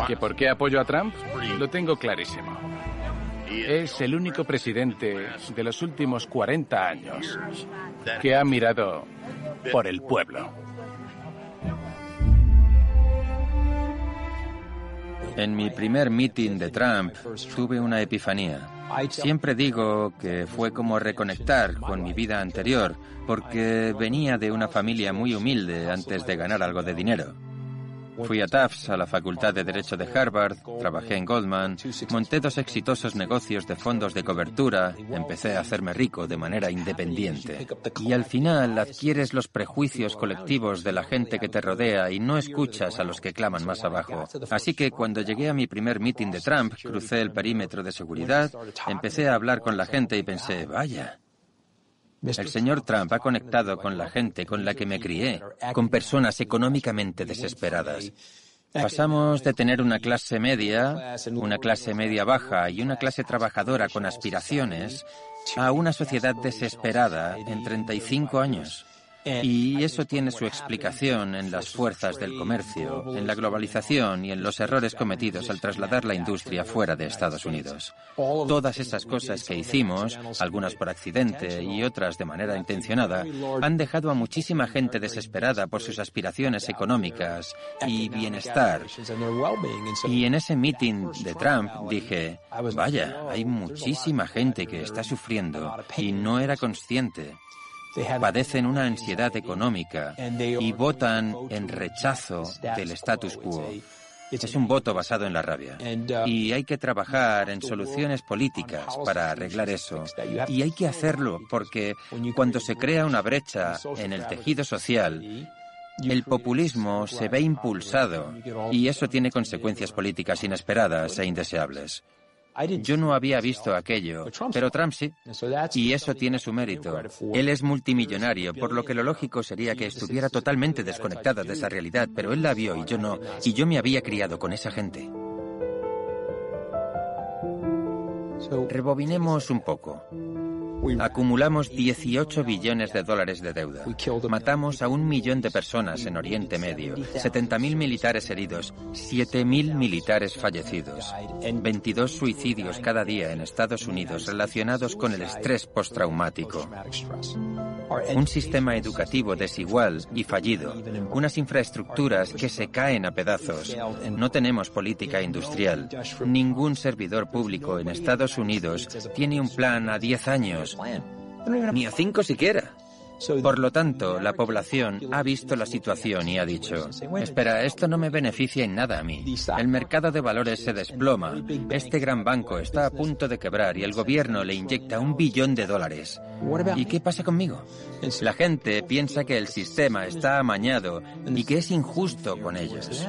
¿Que por qué apoyo a Trump? Lo tengo clarísimo. Es el único presidente de los últimos 40 años que ha mirado por el pueblo. En mi primer meeting de Trump tuve una epifanía. Siempre digo que fue como reconectar con mi vida anterior, porque venía de una familia muy humilde antes de ganar algo de dinero. Fui a Tufts, a la Facultad de Derecho de Harvard, trabajé en Goldman, monté dos exitosos negocios de fondos de cobertura, empecé a hacerme rico de manera independiente. Y al final adquieres los prejuicios colectivos de la gente que te rodea y no escuchas a los que claman más abajo. Así que cuando llegué a mi primer meeting de Trump, crucé el perímetro de seguridad, empecé a hablar con la gente y pensé, vaya, el señor Trump ha conectado con la gente con la que me crié, con personas económicamente desesperadas. Pasamos de tener una clase media, una clase media baja y una clase trabajadora con aspiraciones a una sociedad desesperada en 35 años. Y eso tiene su explicación en las fuerzas del comercio, en la globalización y en los errores cometidos al trasladar la industria fuera de Estados Unidos. Todas esas cosas que hicimos, algunas por accidente y otras de manera intencionada, han dejado a muchísima gente desesperada por sus aspiraciones económicas y bienestar. Y en ese meeting de Trump dije, vaya, hay muchísima gente que está sufriendo y no era consciente padecen una ansiedad económica y votan en rechazo del status quo. Es un voto basado en la rabia. Y hay que trabajar en soluciones políticas para arreglar eso. Y hay que hacerlo porque cuando se crea una brecha en el tejido social, el populismo se ve impulsado y eso tiene consecuencias políticas inesperadas e indeseables. Yo no había visto aquello, pero Trump sí. Y eso tiene su mérito. Él es multimillonario, por lo que lo lógico sería que estuviera totalmente desconectado de esa realidad, pero él la vio y yo no. Y yo me había criado con esa gente. Rebobinemos un poco. Acumulamos 18 billones de dólares de deuda. Matamos a un millón de personas en Oriente Medio, 70.000 militares heridos, 7.000 militares fallecidos, 22 suicidios cada día en Estados Unidos relacionados con el estrés postraumático. un sistema educativo desigual y fallido, unas infraestructuras que se caen a pedazos. No tenemos política industrial. Ningún servidor público en Estados Unidos tiene un plan a 10 años, ni a 5 siquiera. Por lo tanto, la población ha visto la situación y ha dicho, espera, esto no me beneficia en nada a mí. El mercado de valores se desploma, este gran banco está a punto de quebrar y el gobierno le inyecta un billón de dólares. ¿Y qué pasa conmigo? La gente piensa que el sistema está amañado y que es injusto con ellos.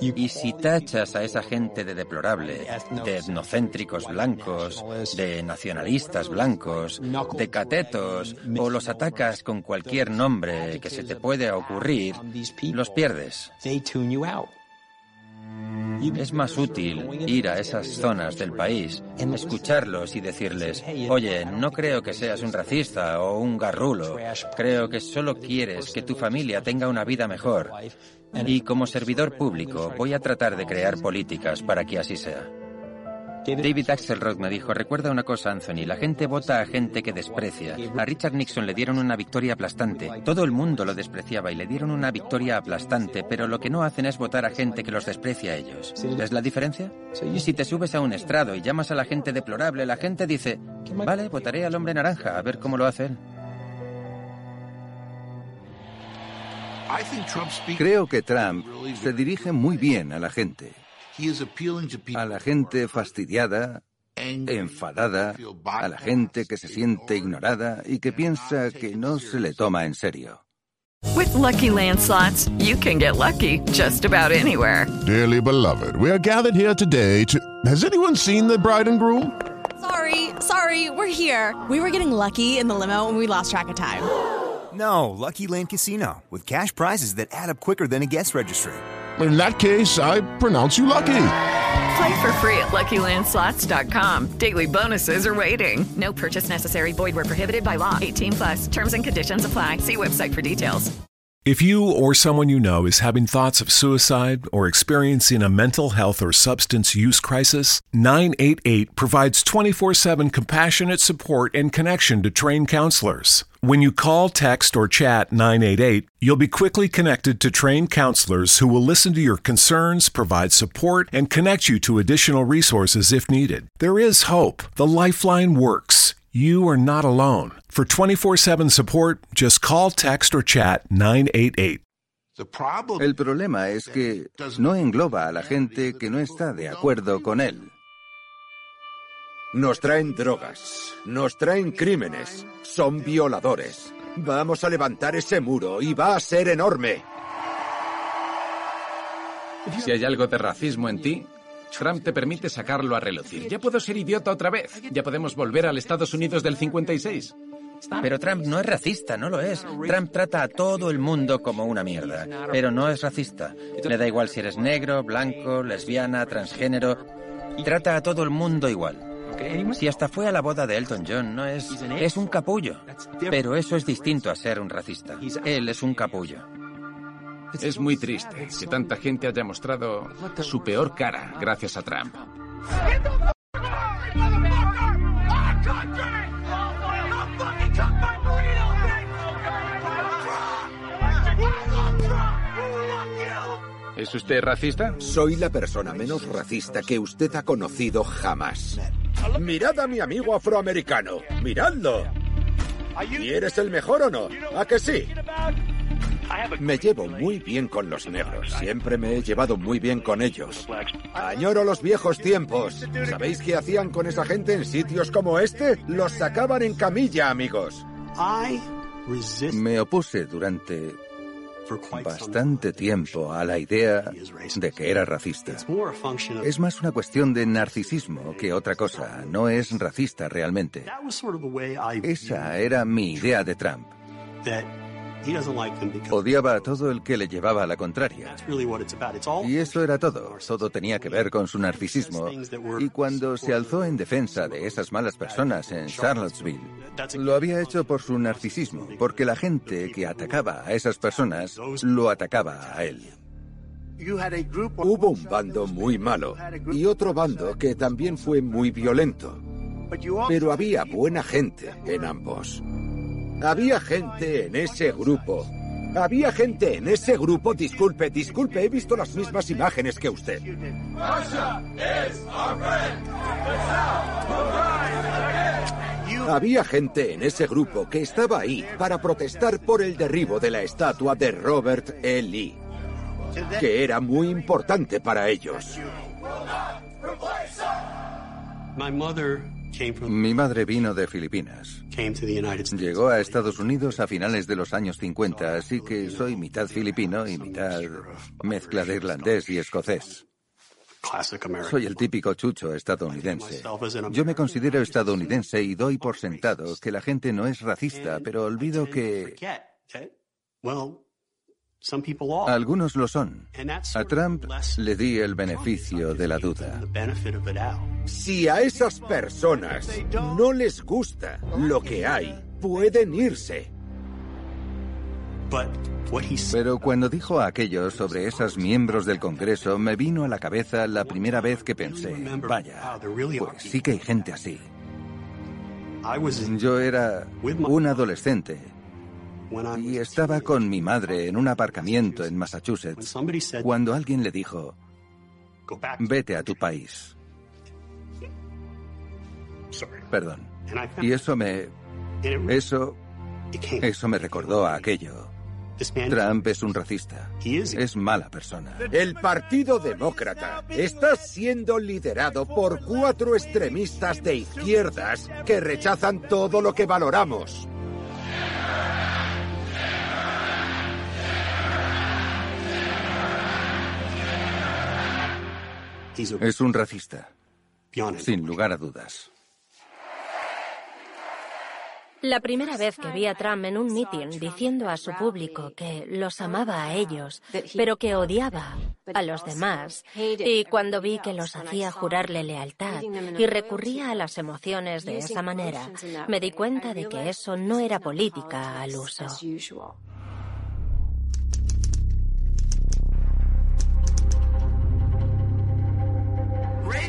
Y si tachas a esa gente de deplorable, de etnocéntricos blancos, de nacionalistas blancos, de catetos, o los atacas con cualquier nombre que se te puede ocurrir, los pierdes. Es más útil ir a esas zonas del país, escucharlos y decirles, oye, no creo que seas un racista o un garrulo, creo que solo quieres que tu familia tenga una vida mejor. Y como servidor público voy a tratar de crear políticas para que así sea. David Axelrod me dijo, recuerda una cosa, Anthony, la gente vota a gente que desprecia. A Richard Nixon le dieron una victoria aplastante. Todo el mundo lo despreciaba y le dieron una victoria aplastante, pero lo que no hacen es votar a gente que los desprecia a ellos. ¿Ves la diferencia? Si te subes a un estrado y llamas a la gente deplorable, la gente dice, vale, votaré al hombre naranja, a ver cómo lo hace. Creo que Trump se dirige muy bien a la gente. A la gente fastidiada, enfadada, a la gente que se siente ignorada y que piensa que no se le toma en serio. With lucky landslots, you can get lucky just about anywhere. Dearly beloved, we are gathered here today to. Has anyone seen the bride and groom? Sorry, sorry, we're here. We were getting lucky in the limo and we lost track of time. No, Lucky Land Casino, with cash prizes that add up quicker than a guest registry. In that case, I pronounce you lucky. Play for free at LuckyLandSlots.com. Daily bonuses are waiting. No purchase necessary. Void where prohibited by law. 18 plus. Terms and conditions apply. See website for details. If you or someone you know is having thoughts of suicide or experiencing a mental health or substance use crisis, 988 provides 24 7 compassionate support and connection to trained counselors. When you call, text, or chat 988, you'll be quickly connected to trained counselors who will listen to your concerns, provide support, and connect you to additional resources if needed. There is hope. The Lifeline works. You are not alone. For 24 7 support, just call, text, or chat 988. El problema es que no engloba a la gente que no está de acuerdo con él. Nos traen drogas, nos traen crímenes, son violadores. Vamos a levantar ese muro y va a ser enorme. Si hay algo de racismo en ti, Trump te permite sacarlo a relucir. Ya puedo ser idiota otra vez. Ya podemos volver al Estados Unidos del 56. Pero Trump no es racista, no lo es. Trump trata a todo el mundo como una mierda, pero no es racista. Le da igual si eres negro, blanco, lesbiana, transgénero. Trata a todo el mundo igual. Si hasta fue a la boda de Elton John, no es... Es un capullo. Pero eso es distinto a ser un racista. Él es un capullo. Es muy triste que tanta gente haya mostrado su peor cara gracias a Trump. ¿Es usted racista? Soy la persona menos racista que usted ha conocido jamás. Mirad a mi amigo afroamericano. Miradlo. ¿Y eres el mejor o no? ¿A que sí? Me llevo muy bien con los negros. Siempre me he llevado muy bien con ellos. Añoro los viejos tiempos. ¿Sabéis qué hacían con esa gente en sitios como este? Los sacaban en camilla, amigos. Me opuse durante bastante tiempo a la idea de que era racista. Es más una cuestión de narcisismo que otra cosa. No es racista realmente. Esa era mi idea de Trump. Odiaba a todo el que le llevaba a la contraria. Y eso era todo. Todo tenía que ver con su narcisismo. Y cuando se alzó en defensa de esas malas personas en Charlottesville, lo había hecho por su narcisismo, porque la gente que atacaba a esas personas lo atacaba a él. Hubo un bando muy malo y otro bando que también fue muy violento. Pero había buena gente en ambos. Había gente en ese grupo. Había gente en ese grupo. Disculpe, disculpe, he visto las mismas imágenes que usted. Había gente en ese grupo que estaba ahí para protestar por el derribo de la estatua de Robert E. Lee, que era muy importante para ellos. Mi madre vino de Filipinas. Llegó a Estados Unidos a finales de los años 50, así que soy mitad filipino y mitad mezcla de irlandés y escocés. Soy el típico chucho estadounidense. Yo me considero estadounidense y doy por sentado que la gente no es racista, pero olvido que algunos lo son. A Trump le di el beneficio de la duda. Si a esas personas no les gusta lo que hay, pueden irse. Pero cuando dijo aquello sobre esos miembros del Congreso, me vino a la cabeza la primera vez que pensé, vaya, pues sí que hay gente así. Yo era un adolescente y estaba con mi madre en un aparcamiento en Massachusetts cuando alguien le dijo, vete a tu país. Perdón. Y eso me... Eso... Eso me recordó a aquello. Trump es un racista. Es mala persona. El Partido Demócrata está siendo liderado por cuatro extremistas de izquierdas que rechazan todo lo que valoramos. Es un racista. Sin lugar a dudas. La primera vez que vi a Trump en un mitin diciendo a su público que los amaba a ellos, pero que odiaba a los demás, y cuando vi que los hacía jurarle lealtad y recurría a las emociones de esa manera, me di cuenta de que eso no era política al uso.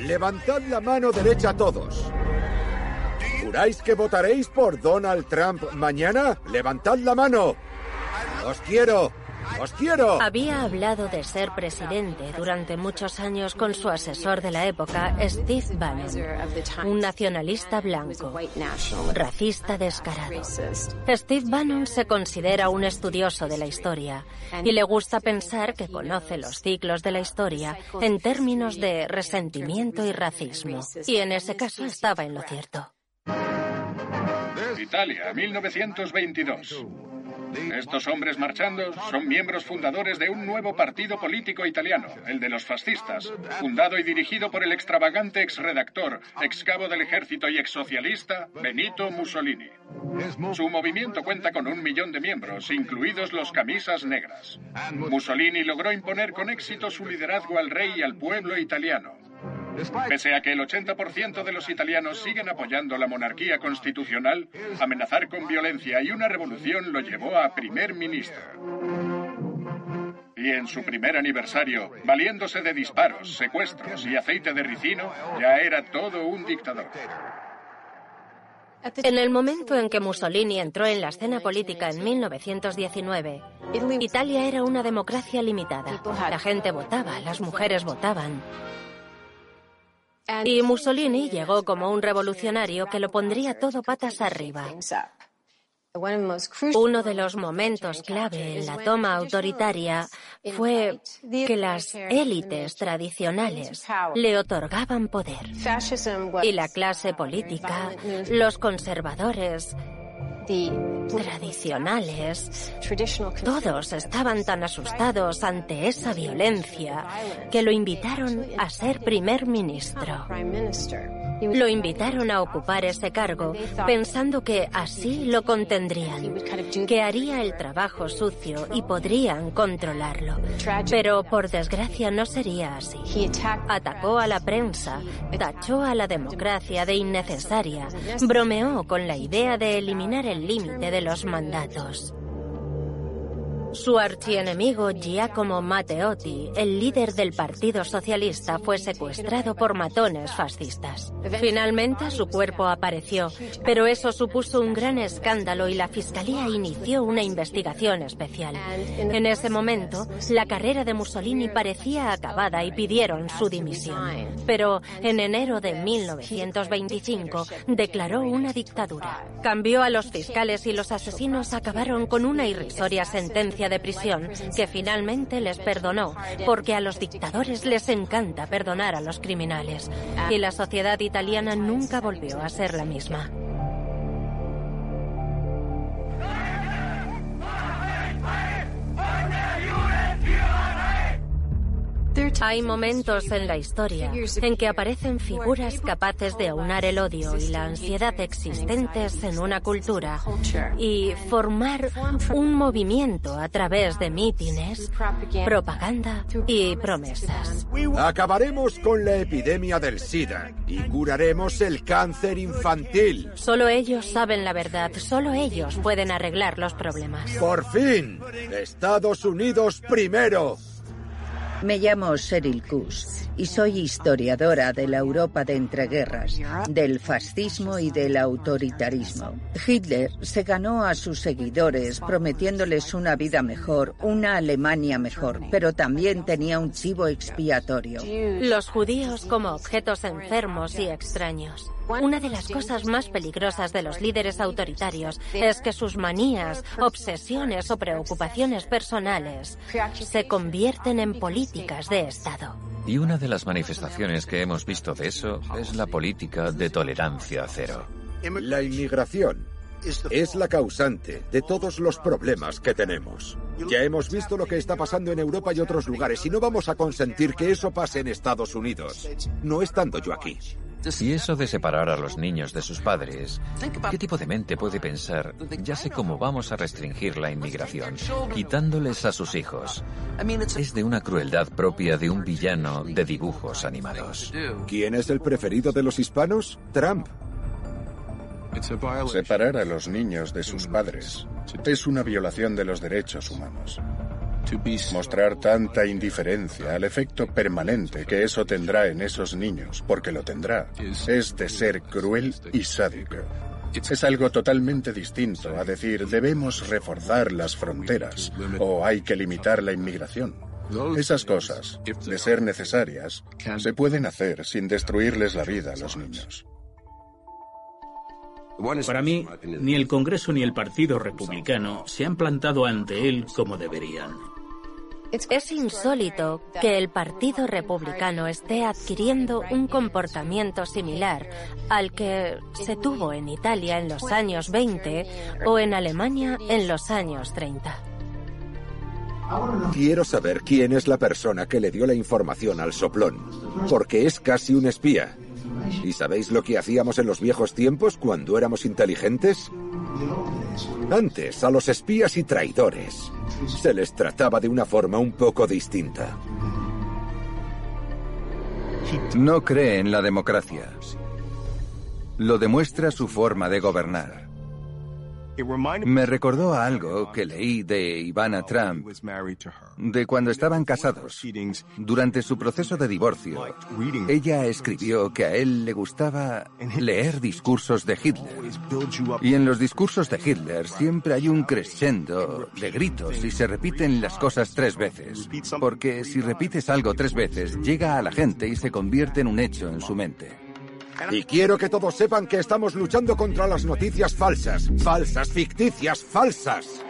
Levantad la mano derecha todos. ¿Juráis que votaréis por Donald Trump mañana? Levantad la mano. Os quiero. ¡Os quiero! Había hablado de ser presidente durante muchos años con su asesor de la época, Steve Bannon, un nacionalista blanco, racista descarado. Steve Bannon se considera un estudioso de la historia y le gusta pensar que conoce los ciclos de la historia en términos de resentimiento y racismo. Y en ese caso estaba en lo cierto. Italia, 1922. Estos hombres marchando son miembros fundadores de un nuevo partido político italiano, el de los fascistas, fundado y dirigido por el extravagante exredactor, excabo del ejército y exsocialista Benito Mussolini. Su movimiento cuenta con un millón de miembros, incluidos los camisas negras. Mussolini logró imponer con éxito su liderazgo al rey y al pueblo italiano. Pese a que el 80% de los italianos siguen apoyando la monarquía constitucional, amenazar con violencia y una revolución lo llevó a primer ministro. Y en su primer aniversario, valiéndose de disparos, secuestros y aceite de ricino, ya era todo un dictador. En el momento en que Mussolini entró en la escena política en 1919, Italia era una democracia limitada. La gente votaba, las mujeres votaban. Y Mussolini llegó como un revolucionario que lo pondría todo patas arriba. Uno de los momentos clave en la toma autoritaria fue que las élites tradicionales le otorgaban poder. Y la clase política, los conservadores, tradicionales, todos estaban tan asustados ante esa violencia que lo invitaron a ser primer ministro. Lo invitaron a ocupar ese cargo pensando que así lo contendrían, que haría el trabajo sucio y podrían controlarlo. Pero por desgracia no sería así. Atacó a la prensa, tachó a la democracia de innecesaria, bromeó con la idea de eliminar el límite de los mandatos. Su archienemigo Giacomo Matteotti, el líder del Partido Socialista, fue secuestrado por matones fascistas. Finalmente su cuerpo apareció, pero eso supuso un gran escándalo y la Fiscalía inició una investigación especial. En ese momento, la carrera de Mussolini parecía acabada y pidieron su dimisión. Pero en enero de 1925 declaró una dictadura. Cambió a los fiscales y los asesinos acabaron con una irrisoria sentencia de prisión que finalmente les perdonó, porque a los dictadores les encanta perdonar a los criminales. Y la sociedad italiana nunca volvió a ser la misma. Hay momentos en la historia en que aparecen figuras capaces de aunar el odio y la ansiedad existentes en una cultura y formar un movimiento a través de mítines, propaganda y promesas. Acabaremos con la epidemia del SIDA y curaremos el cáncer infantil. Solo ellos saben la verdad, solo ellos pueden arreglar los problemas. Por fin, Estados Unidos primero. Me llamo Cheryl Kuss y soy historiadora de la Europa de entreguerras, del fascismo y del autoritarismo. Hitler se ganó a sus seguidores prometiéndoles una vida mejor, una Alemania mejor, pero también tenía un chivo expiatorio. Los judíos como objetos enfermos y extraños. Una de las cosas más peligrosas de los líderes autoritarios es que sus manías, obsesiones o preocupaciones personales se convierten en políticas de Estado. Y una de las manifestaciones que hemos visto de eso es la política de tolerancia cero. La inmigración es la causante de todos los problemas que tenemos. Ya hemos visto lo que está pasando en Europa y otros lugares y no vamos a consentir que eso pase en Estados Unidos, no estando yo aquí. Y eso de separar a los niños de sus padres, ¿qué tipo de mente puede pensar, ya sé cómo vamos a restringir la inmigración, quitándoles a sus hijos? Es de una crueldad propia de un villano de dibujos animados. ¿Quién es el preferido de los hispanos? Trump. Separar a los niños de sus padres es una violación de los derechos humanos. Mostrar tanta indiferencia al efecto permanente que eso tendrá en esos niños, porque lo tendrá, es de ser cruel y sádico. Es algo totalmente distinto a decir debemos reforzar las fronteras o hay que limitar la inmigración. Esas cosas, de ser necesarias, se pueden hacer sin destruirles la vida a los niños. Para mí, ni el Congreso ni el Partido Republicano se han plantado ante él como deberían. Es insólito que el Partido Republicano esté adquiriendo un comportamiento similar al que se tuvo en Italia en los años 20 o en Alemania en los años 30. Quiero saber quién es la persona que le dio la información al soplón, porque es casi un espía. ¿Y sabéis lo que hacíamos en los viejos tiempos cuando éramos inteligentes? Antes, a los espías y traidores se les trataba de una forma un poco distinta. No cree en la democracia. Lo demuestra su forma de gobernar. Me recordó a algo que leí de Ivana Trump de cuando estaban casados. Durante su proceso de divorcio, ella escribió que a él le gustaba leer discursos de Hitler. Y en los discursos de Hitler siempre hay un crescendo de gritos y se repiten las cosas tres veces. Porque si repites algo tres veces, llega a la gente y se convierte en un hecho en su mente. Y quiero que todos sepan que estamos luchando contra las noticias falsas. Falsas, ficticias, falsas.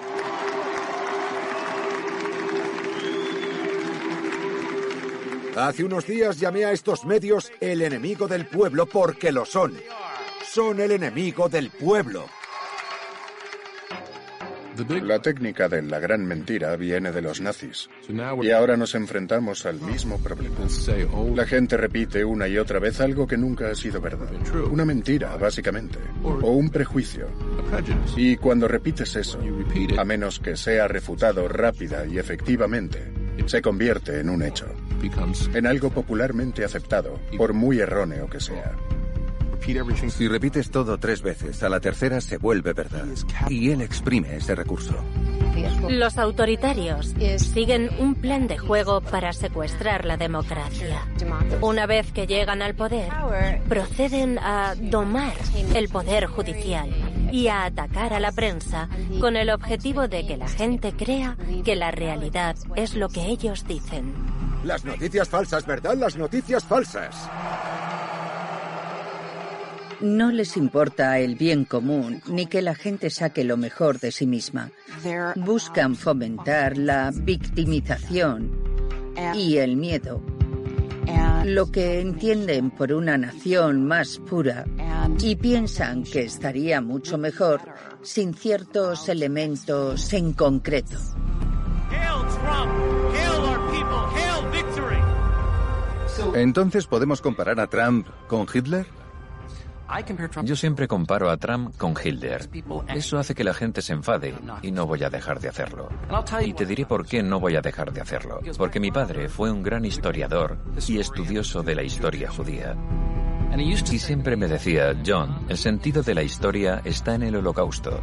Hace unos días llamé a estos medios el enemigo del pueblo porque lo son. Son el enemigo del pueblo. La técnica de la gran mentira viene de los nazis. Y ahora nos enfrentamos al mismo problema. La gente repite una y otra vez algo que nunca ha sido verdad. Una mentira, básicamente. O un prejuicio. Y cuando repites eso, a menos que sea refutado rápida y efectivamente, se convierte en un hecho. En algo popularmente aceptado, por muy erróneo que sea. Si repites todo tres veces, a la tercera se vuelve verdad. Y él exprime ese recurso. Los autoritarios siguen un plan de juego para secuestrar la democracia. Una vez que llegan al poder, proceden a domar el poder judicial y a atacar a la prensa con el objetivo de que la gente crea que la realidad es lo que ellos dicen. Las noticias falsas, ¿verdad? Las noticias falsas. No les importa el bien común ni que la gente saque lo mejor de sí misma. Buscan fomentar la victimización y el miedo. Lo que entienden por una nación más pura y piensan que estaría mucho mejor sin ciertos elementos en concreto. Entonces, ¿podemos comparar a Trump con Hitler? Yo siempre comparo a Trump con Hitler. Eso hace que la gente se enfade y no voy a dejar de hacerlo. Y te diré por qué no voy a dejar de hacerlo. Porque mi padre fue un gran historiador y estudioso de la historia judía. Y siempre me decía, John, el sentido de la historia está en el holocausto.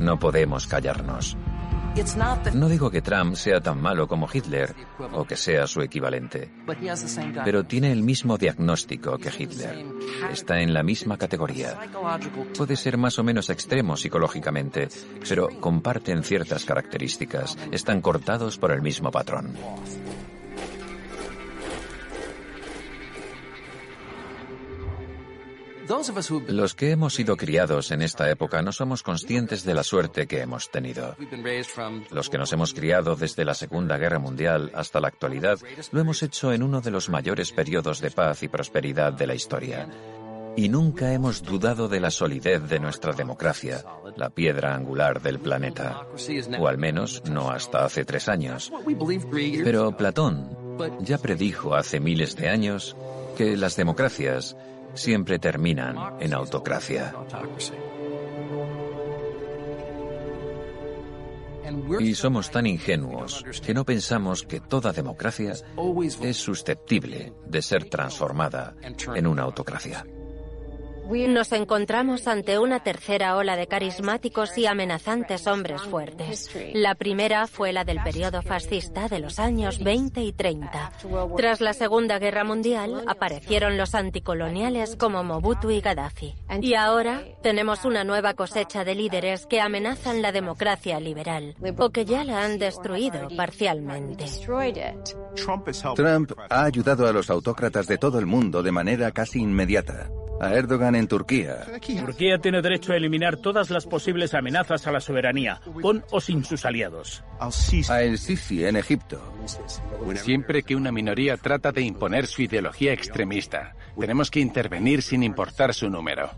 No podemos callarnos. No digo que Trump sea tan malo como Hitler o que sea su equivalente, pero tiene el mismo diagnóstico que Hitler. Está en la misma categoría. Puede ser más o menos extremo psicológicamente, pero comparten ciertas características. Están cortados por el mismo patrón. Los que hemos sido criados en esta época no somos conscientes de la suerte que hemos tenido. Los que nos hemos criado desde la Segunda Guerra Mundial hasta la actualidad lo hemos hecho en uno de los mayores periodos de paz y prosperidad de la historia. Y nunca hemos dudado de la solidez de nuestra democracia, la piedra angular del planeta. O al menos no hasta hace tres años. Pero Platón ya predijo hace miles de años que las democracias siempre terminan en autocracia. Y somos tan ingenuos que no pensamos que toda democracia es susceptible de ser transformada en una autocracia. Nos encontramos ante una tercera ola de carismáticos y amenazantes hombres fuertes. La primera fue la del periodo fascista de los años 20 y 30. Tras la Segunda Guerra Mundial aparecieron los anticoloniales como Mobutu y Gaddafi. Y ahora tenemos una nueva cosecha de líderes que amenazan la democracia liberal o que ya la han destruido parcialmente. Trump ha ayudado a los autócratas de todo el mundo de manera casi inmediata a Erdogan en Turquía. Turquía tiene derecho a eliminar todas las posibles amenazas a la soberanía, con o sin sus aliados. A El Sisi en Egipto. Siempre que una minoría trata de imponer su ideología extremista, tenemos que intervenir sin importar su número.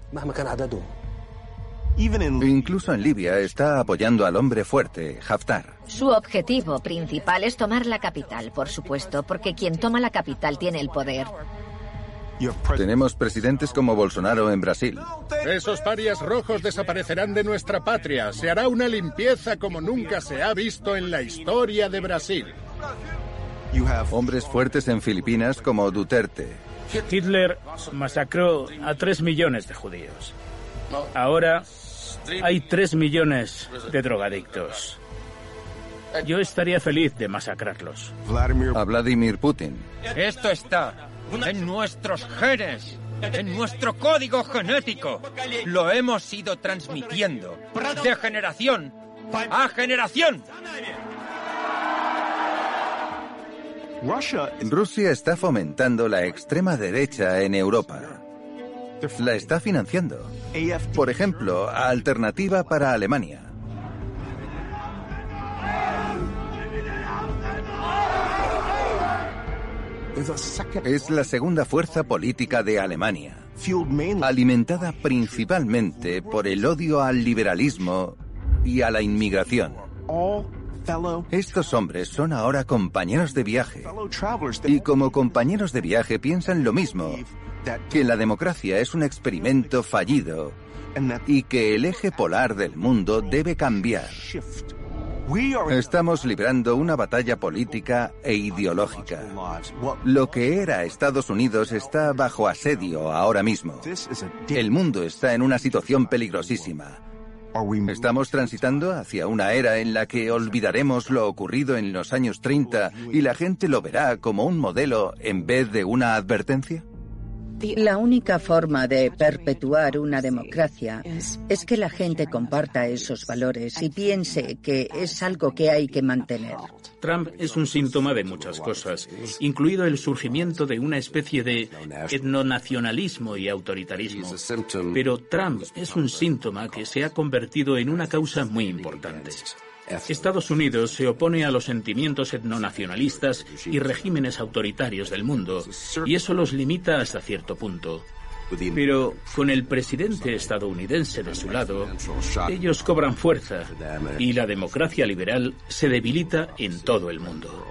Incluso en Libia está apoyando al hombre fuerte, Haftar. Su objetivo principal es tomar la capital, por supuesto, porque quien toma la capital tiene el poder. Tenemos presidentes como Bolsonaro en Brasil. Esos parias rojos desaparecerán de nuestra patria. Se hará una limpieza como nunca se ha visto en la historia de Brasil. Hombres fuertes en Filipinas como Duterte. Hitler masacró a tres millones de judíos. Ahora hay tres millones de drogadictos. Yo estaría feliz de masacrarlos. A Vladimir Putin. Esto está en nuestros genes, en nuestro código genético. Lo hemos ido transmitiendo de generación a generación. Rusia está fomentando la extrema derecha en Europa. La está financiando. Por ejemplo, Alternativa para Alemania. Es la segunda fuerza política de Alemania, alimentada principalmente por el odio al liberalismo y a la inmigración. Estos hombres son ahora compañeros de viaje y como compañeros de viaje piensan lo mismo, que la democracia es un experimento fallido y que el eje polar del mundo debe cambiar. Estamos librando una batalla política e ideológica. Lo que era Estados Unidos está bajo asedio ahora mismo. El mundo está en una situación peligrosísima. Estamos transitando hacia una era en la que olvidaremos lo ocurrido en los años 30 y la gente lo verá como un modelo en vez de una advertencia. La única forma de perpetuar una democracia es que la gente comparta esos valores y piense que es algo que hay que mantener. Trump es un síntoma de muchas cosas, incluido el surgimiento de una especie de etnonacionalismo y autoritarismo. Pero Trump es un síntoma que se ha convertido en una causa muy importante. Estados Unidos se opone a los sentimientos etnonacionalistas y regímenes autoritarios del mundo, y eso los limita hasta cierto punto. Pero con el presidente estadounidense de su lado, ellos cobran fuerza y la democracia liberal se debilita en todo el mundo.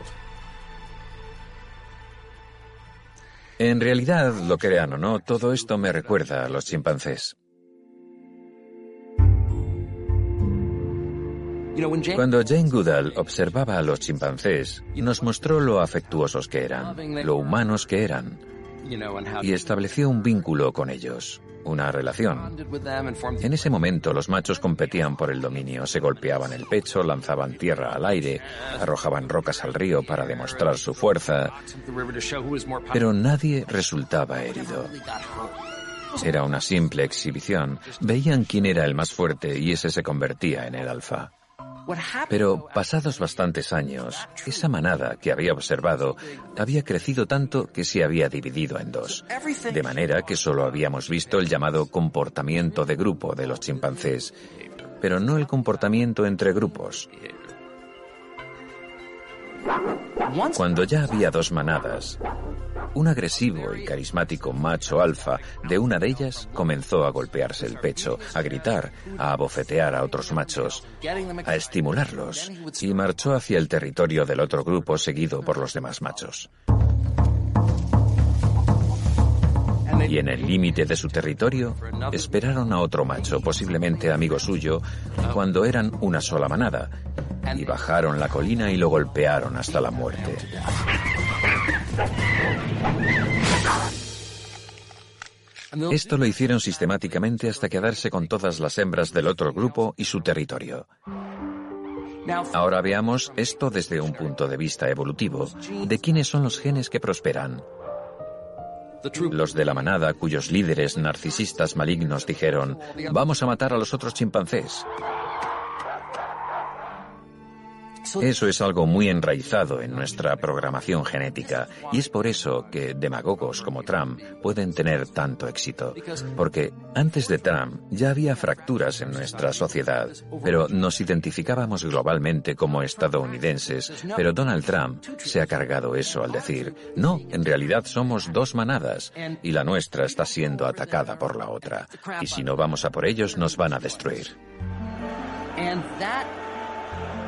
En realidad, lo crean o no, todo esto me recuerda a los chimpancés. Cuando Jane Goodall observaba a los chimpancés, nos mostró lo afectuosos que eran, lo humanos que eran, y estableció un vínculo con ellos, una relación. En ese momento los machos competían por el dominio, se golpeaban el pecho, lanzaban tierra al aire, arrojaban rocas al río para demostrar su fuerza, pero nadie resultaba herido. Era una simple exhibición. Veían quién era el más fuerte y ese se convertía en el alfa. Pero pasados bastantes años, esa manada que había observado había crecido tanto que se había dividido en dos, de manera que solo habíamos visto el llamado comportamiento de grupo de los chimpancés, pero no el comportamiento entre grupos. Cuando ya había dos manadas, un agresivo y carismático macho alfa de una de ellas comenzó a golpearse el pecho, a gritar, a abofetear a otros machos, a estimularlos, y marchó hacia el territorio del otro grupo seguido por los demás machos. Y en el límite de su territorio esperaron a otro macho, posiblemente amigo suyo, cuando eran una sola manada, y bajaron la colina y lo golpearon hasta la muerte. Esto lo hicieron sistemáticamente hasta quedarse con todas las hembras del otro grupo y su territorio. Ahora veamos esto desde un punto de vista evolutivo, de quiénes son los genes que prosperan. Los de la manada cuyos líderes narcisistas malignos dijeron, vamos a matar a los otros chimpancés. Eso es algo muy enraizado en nuestra programación genética y es por eso que demagogos como Trump pueden tener tanto éxito. Porque antes de Trump ya había fracturas en nuestra sociedad, pero nos identificábamos globalmente como estadounidenses, pero Donald Trump se ha cargado eso al decir, no, en realidad somos dos manadas y la nuestra está siendo atacada por la otra. Y si no vamos a por ellos nos van a destruir.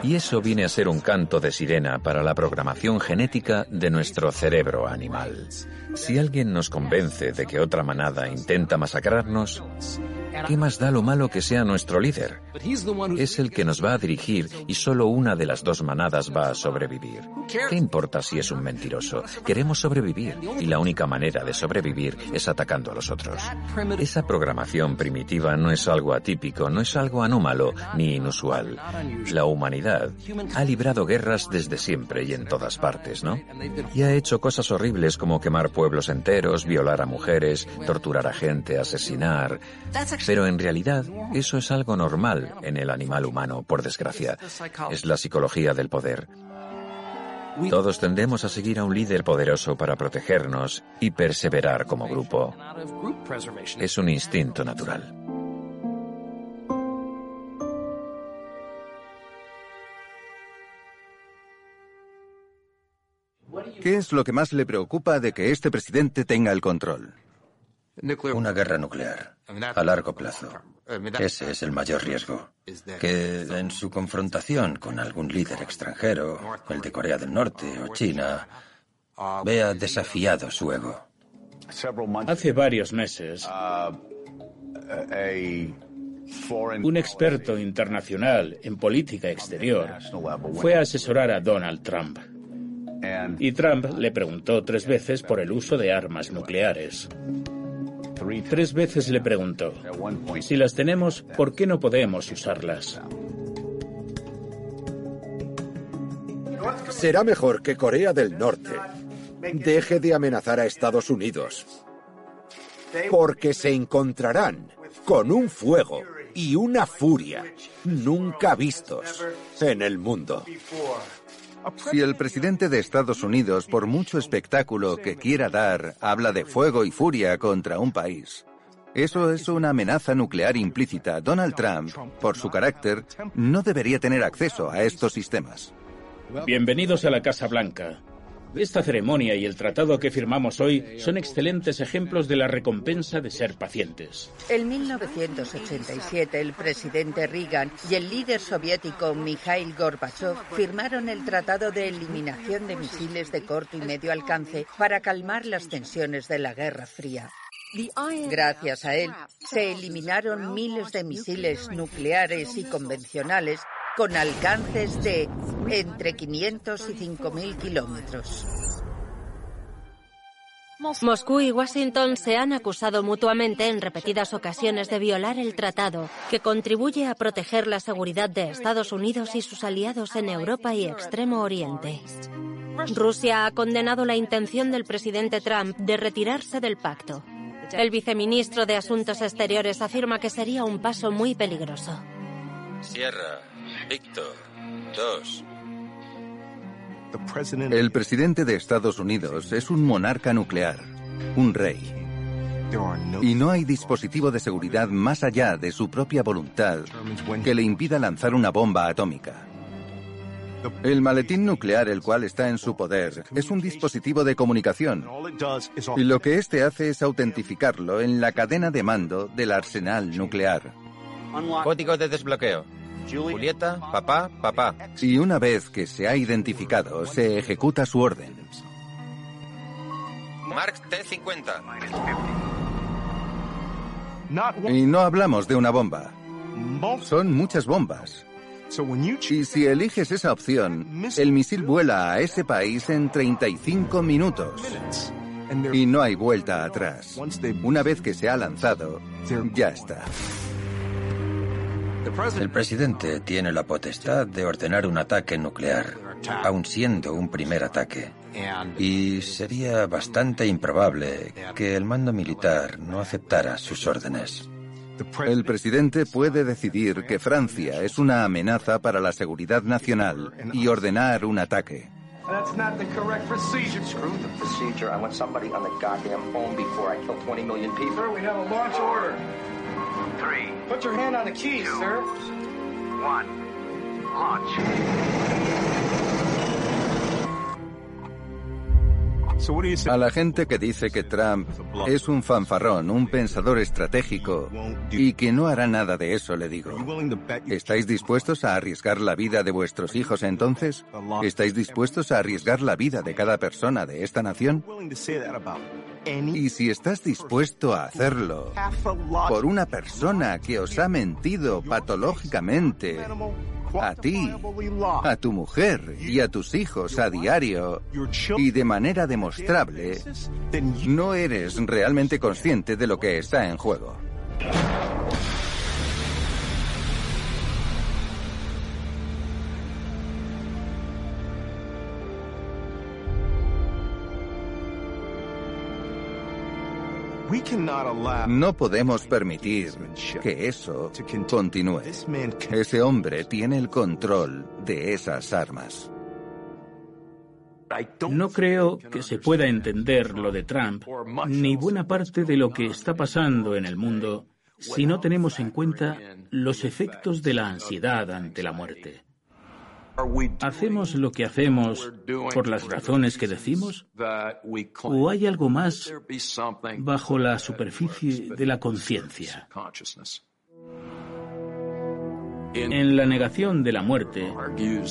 Y eso viene a ser un canto de sirena para la programación genética de nuestro cerebro animal. Si alguien nos convence de que otra manada intenta masacrarnos, ¿Qué más da lo malo que sea nuestro líder? Es el que nos va a dirigir y solo una de las dos manadas va a sobrevivir. ¿Qué importa si es un mentiroso? Queremos sobrevivir y la única manera de sobrevivir es atacando a los otros. Esa programación primitiva no es algo atípico, no es algo anómalo ni inusual. La humanidad ha librado guerras desde siempre y en todas partes, ¿no? Y ha hecho cosas horribles como quemar pueblos enteros, violar a mujeres, torturar a gente, asesinar. Pero en realidad eso es algo normal en el animal humano, por desgracia. Es la psicología del poder. Todos tendemos a seguir a un líder poderoso para protegernos y perseverar como grupo. Es un instinto natural. ¿Qué es lo que más le preocupa de que este presidente tenga el control? Una guerra nuclear a largo plazo. Ese es el mayor riesgo. Que en su confrontación con algún líder extranjero, el de Corea del Norte o China, vea desafiado su ego. Hace varios meses, un experto internacional en política exterior fue a asesorar a Donald Trump. Y Trump le preguntó tres veces por el uso de armas nucleares. Tres veces le preguntó, si las tenemos, ¿por qué no podemos usarlas? Será mejor que Corea del Norte deje de amenazar a Estados Unidos, porque se encontrarán con un fuego y una furia nunca vistos en el mundo. Si el presidente de Estados Unidos, por mucho espectáculo que quiera dar, habla de fuego y furia contra un país, eso es una amenaza nuclear implícita. Donald Trump, por su carácter, no debería tener acceso a estos sistemas. Bienvenidos a la Casa Blanca. Esta ceremonia y el tratado que firmamos hoy son excelentes ejemplos de la recompensa de ser pacientes. En 1987, el presidente Reagan y el líder soviético Mikhail Gorbachev firmaron el Tratado de Eliminación de Misiles de Corto y Medio Alcance para calmar las tensiones de la Guerra Fría. Gracias a él, se eliminaron miles de misiles nucleares y convencionales con alcances de entre 500 y 5.000 kilómetros. Moscú y Washington se han acusado mutuamente en repetidas ocasiones de violar el tratado, que contribuye a proteger la seguridad de Estados Unidos y sus aliados en Europa y Extremo Oriente. Rusia ha condenado la intención del presidente Trump de retirarse del pacto. El viceministro de Asuntos Exteriores afirma que sería un paso muy peligroso. Sierra, Víctor, dos. El presidente de Estados Unidos es un monarca nuclear, un rey. Y no hay dispositivo de seguridad más allá de su propia voluntad que le impida lanzar una bomba atómica. El maletín nuclear, el cual está en su poder, es un dispositivo de comunicación. Y lo que éste hace es autentificarlo en la cadena de mando del arsenal nuclear. Código de desbloqueo. Julieta, papá, papá. Y una vez que se ha identificado, se ejecuta su orden. Mark T-50. Y no hablamos de una bomba. Son muchas bombas. Y si eliges esa opción, el misil vuela a ese país en 35 minutos. Y no hay vuelta atrás. Una vez que se ha lanzado, ya está. El presidente tiene la potestad de ordenar un ataque nuclear, aun siendo un primer ataque. Y sería bastante improbable que el mando militar no aceptara sus órdenes. El presidente puede decidir que Francia es una amenaza para la seguridad nacional y ordenar un ataque. That's not the correct procedure. Screw the procedure. I want somebody on the goddamn phone before I kill 20 million people. Sir, we have a launch order. Three. Put your hand on the keys, two, sir. One. Launch. A la gente que dice que Trump es un fanfarrón, un pensador estratégico y que no hará nada de eso, le digo. ¿Estáis dispuestos a arriesgar la vida de vuestros hijos entonces? ¿Estáis dispuestos a arriesgar la vida de cada persona de esta nación? Y si estás dispuesto a hacerlo por una persona que os ha mentido patológicamente, a ti, a tu mujer y a tus hijos a diario y de manera demostrable, no eres realmente consciente de lo que está en juego. No podemos permitir que eso continúe. Ese hombre tiene el control de esas armas. No creo que se pueda entender lo de Trump ni buena parte de lo que está pasando en el mundo si no tenemos en cuenta los efectos de la ansiedad ante la muerte. ¿Hacemos lo que hacemos por las razones que decimos? ¿O hay algo más bajo la superficie de la conciencia? En la negación de la muerte,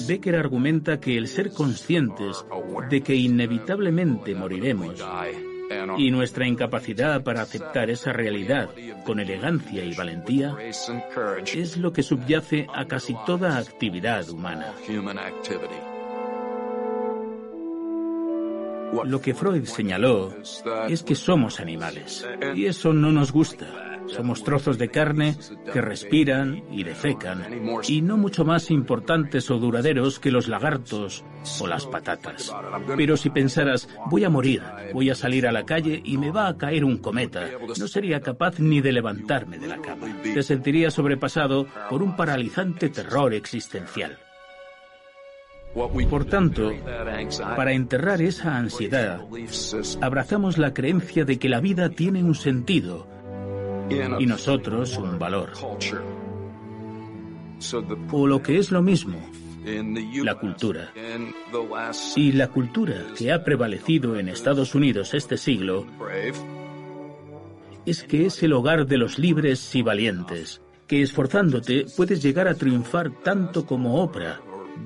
Becker argumenta que el ser conscientes de que inevitablemente moriremos y nuestra incapacidad para aceptar esa realidad con elegancia y valentía es lo que subyace a casi toda actividad humana. Lo que Freud señaló es que somos animales y eso no nos gusta. Somos trozos de carne que respiran y defecan y no mucho más importantes o duraderos que los lagartos o las patatas. Pero si pensaras, voy a morir, voy a salir a la calle y me va a caer un cometa, no sería capaz ni de levantarme de la cama. Te sentirías sobrepasado por un paralizante terror existencial. Por tanto, para enterrar esa ansiedad, abrazamos la creencia de que la vida tiene un sentido y nosotros un valor. O lo que es lo mismo, la cultura. Y la cultura que ha prevalecido en Estados Unidos este siglo es que es el hogar de los libres y valientes, que esforzándote puedes llegar a triunfar tanto como Oprah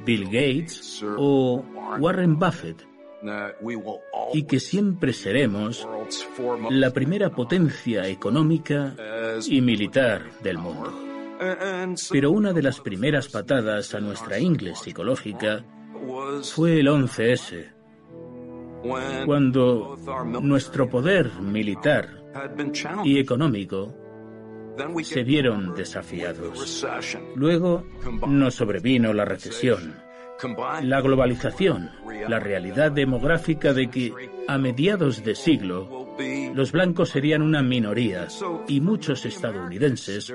Bill Gates o Warren Buffett, y que siempre seremos la primera potencia económica y militar del mundo. Pero una de las primeras patadas a nuestra ingle psicológica fue el 11S, cuando nuestro poder militar y económico se vieron desafiados. Luego nos sobrevino la recesión, la globalización, la realidad demográfica de que a mediados de siglo los blancos serían una minoría y muchos estadounidenses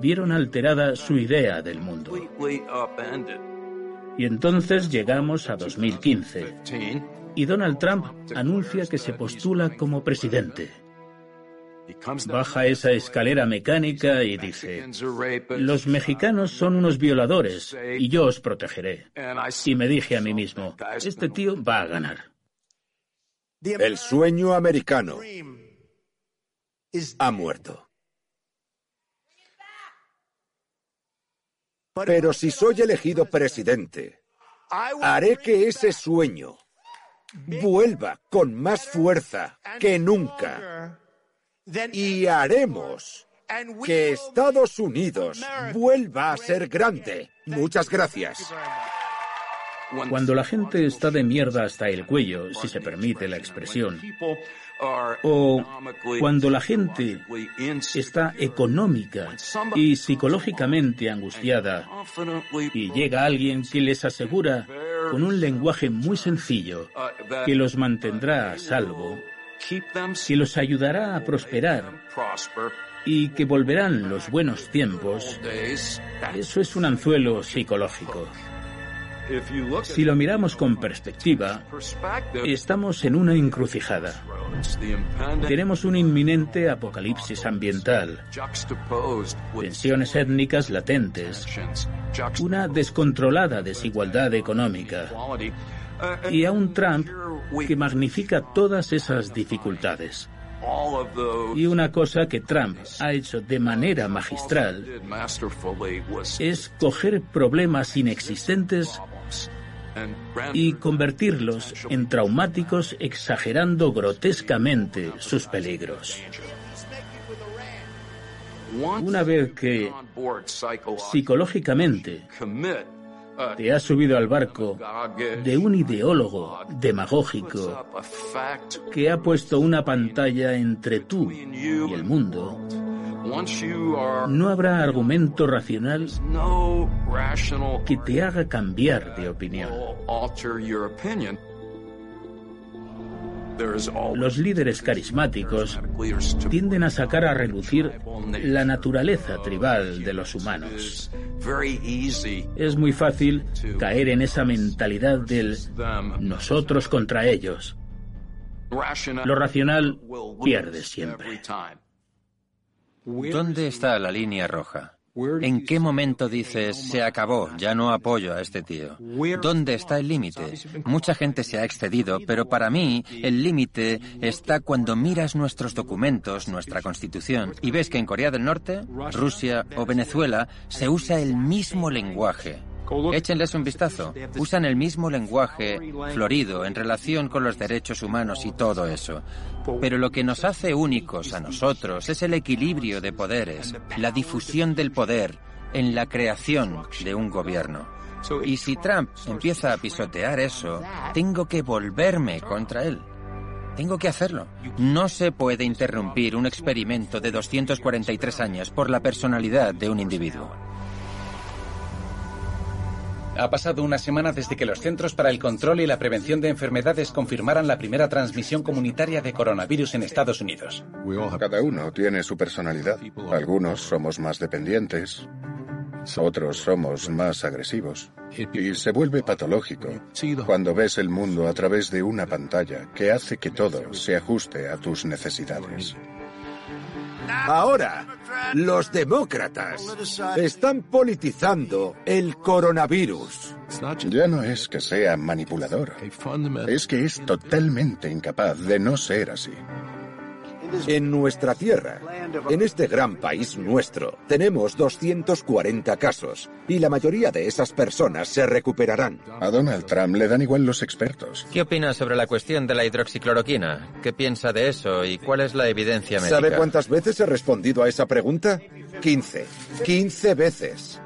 vieron alterada su idea del mundo. Y entonces llegamos a 2015 y Donald Trump anuncia que se postula como presidente. Baja esa escalera mecánica y dice, los mexicanos son unos violadores y yo os protegeré. Y me dije a mí mismo, este tío va a ganar. El sueño americano ha muerto. Pero si soy elegido presidente, haré que ese sueño vuelva con más fuerza que nunca y haremos que Estados Unidos vuelva a ser grande. Muchas gracias. Cuando la gente está de mierda hasta el cuello, si se permite la expresión, o cuando la gente está económica y psicológicamente angustiada y llega alguien que les asegura con un lenguaje muy sencillo que los mantendrá a salvo, que los ayudará a prosperar y que volverán los buenos tiempos, eso es un anzuelo psicológico. Si lo miramos con perspectiva, estamos en una encrucijada. Tenemos un inminente apocalipsis ambiental, tensiones étnicas latentes, una descontrolada desigualdad económica y a un Trump que magnifica todas esas dificultades. Y una cosa que Trump ha hecho de manera magistral es coger problemas inexistentes y convertirlos en traumáticos exagerando grotescamente sus peligros. Una vez que psicológicamente te has subido al barco de un ideólogo demagógico que ha puesto una pantalla entre tú y el mundo. No habrá argumento racional que te haga cambiar de opinión. Los líderes carismáticos tienden a sacar a relucir la naturaleza tribal de los humanos. Es muy fácil caer en esa mentalidad del nosotros contra ellos. Lo racional pierde siempre. ¿Dónde está la línea roja? ¿En qué momento dices, se acabó, ya no apoyo a este tío? ¿Dónde está el límite? Mucha gente se ha excedido, pero para mí el límite está cuando miras nuestros documentos, nuestra constitución, y ves que en Corea del Norte, Rusia o Venezuela se usa el mismo lenguaje. Échenles un vistazo. Usan el mismo lenguaje florido en relación con los derechos humanos y todo eso. Pero lo que nos hace únicos a nosotros es el equilibrio de poderes, la difusión del poder en la creación de un gobierno. Y si Trump empieza a pisotear eso, tengo que volverme contra él. Tengo que hacerlo. No se puede interrumpir un experimento de 243 años por la personalidad de un individuo. Ha pasado una semana desde que los Centros para el Control y la Prevención de Enfermedades confirmaran la primera transmisión comunitaria de coronavirus en Estados Unidos. Cada uno tiene su personalidad. Algunos somos más dependientes, otros somos más agresivos. Y se vuelve patológico cuando ves el mundo a través de una pantalla que hace que todo se ajuste a tus necesidades. Ahora, los demócratas están politizando el coronavirus. Ya no es que sea manipulador, es que es totalmente incapaz de no ser así. En nuestra tierra, en este gran país nuestro, tenemos 240 casos y la mayoría de esas personas se recuperarán. A Donald Trump le dan igual los expertos. ¿Qué opina sobre la cuestión de la hidroxicloroquina? ¿Qué piensa de eso y cuál es la evidencia médica? ¿Sabe cuántas veces he respondido a esa pregunta? 15. 15 veces.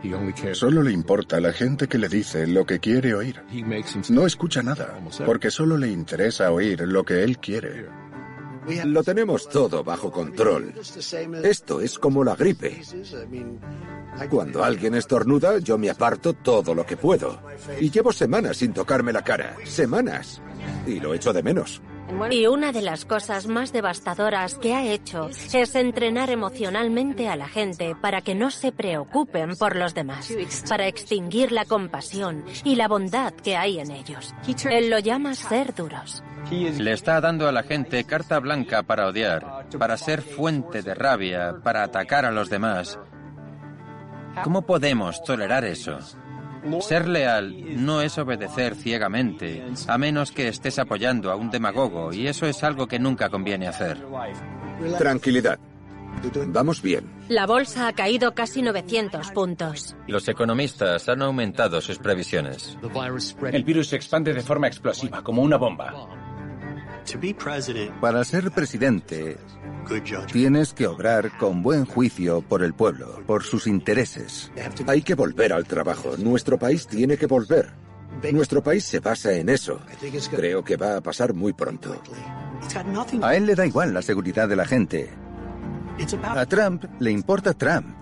Solo le importa a la gente que le dice lo que quiere oír. No escucha nada, porque solo le interesa oír lo que él quiere. Lo tenemos todo bajo control. Esto es como la gripe. Cuando alguien estornuda, yo me aparto todo lo que puedo. Y llevo semanas sin tocarme la cara. Semanas. Y lo echo de menos. Y una de las cosas más devastadoras que ha hecho es entrenar emocionalmente a la gente para que no se preocupen por los demás, para extinguir la compasión y la bondad que hay en ellos. Él lo llama ser duros. Le está dando a la gente carta blanca para odiar, para ser fuente de rabia, para atacar a los demás. ¿Cómo podemos tolerar eso? Ser leal no es obedecer ciegamente, a menos que estés apoyando a un demagogo, y eso es algo que nunca conviene hacer. Tranquilidad. Vamos bien. La bolsa ha caído casi 900 puntos. Los economistas han aumentado sus previsiones. El virus se expande de forma explosiva, como una bomba. Para ser presidente, tienes que obrar con buen juicio por el pueblo, por sus intereses. Hay que volver al trabajo. Nuestro país tiene que volver. Nuestro país se basa en eso. Creo que va a pasar muy pronto. A él le da igual la seguridad de la gente. A Trump le importa Trump.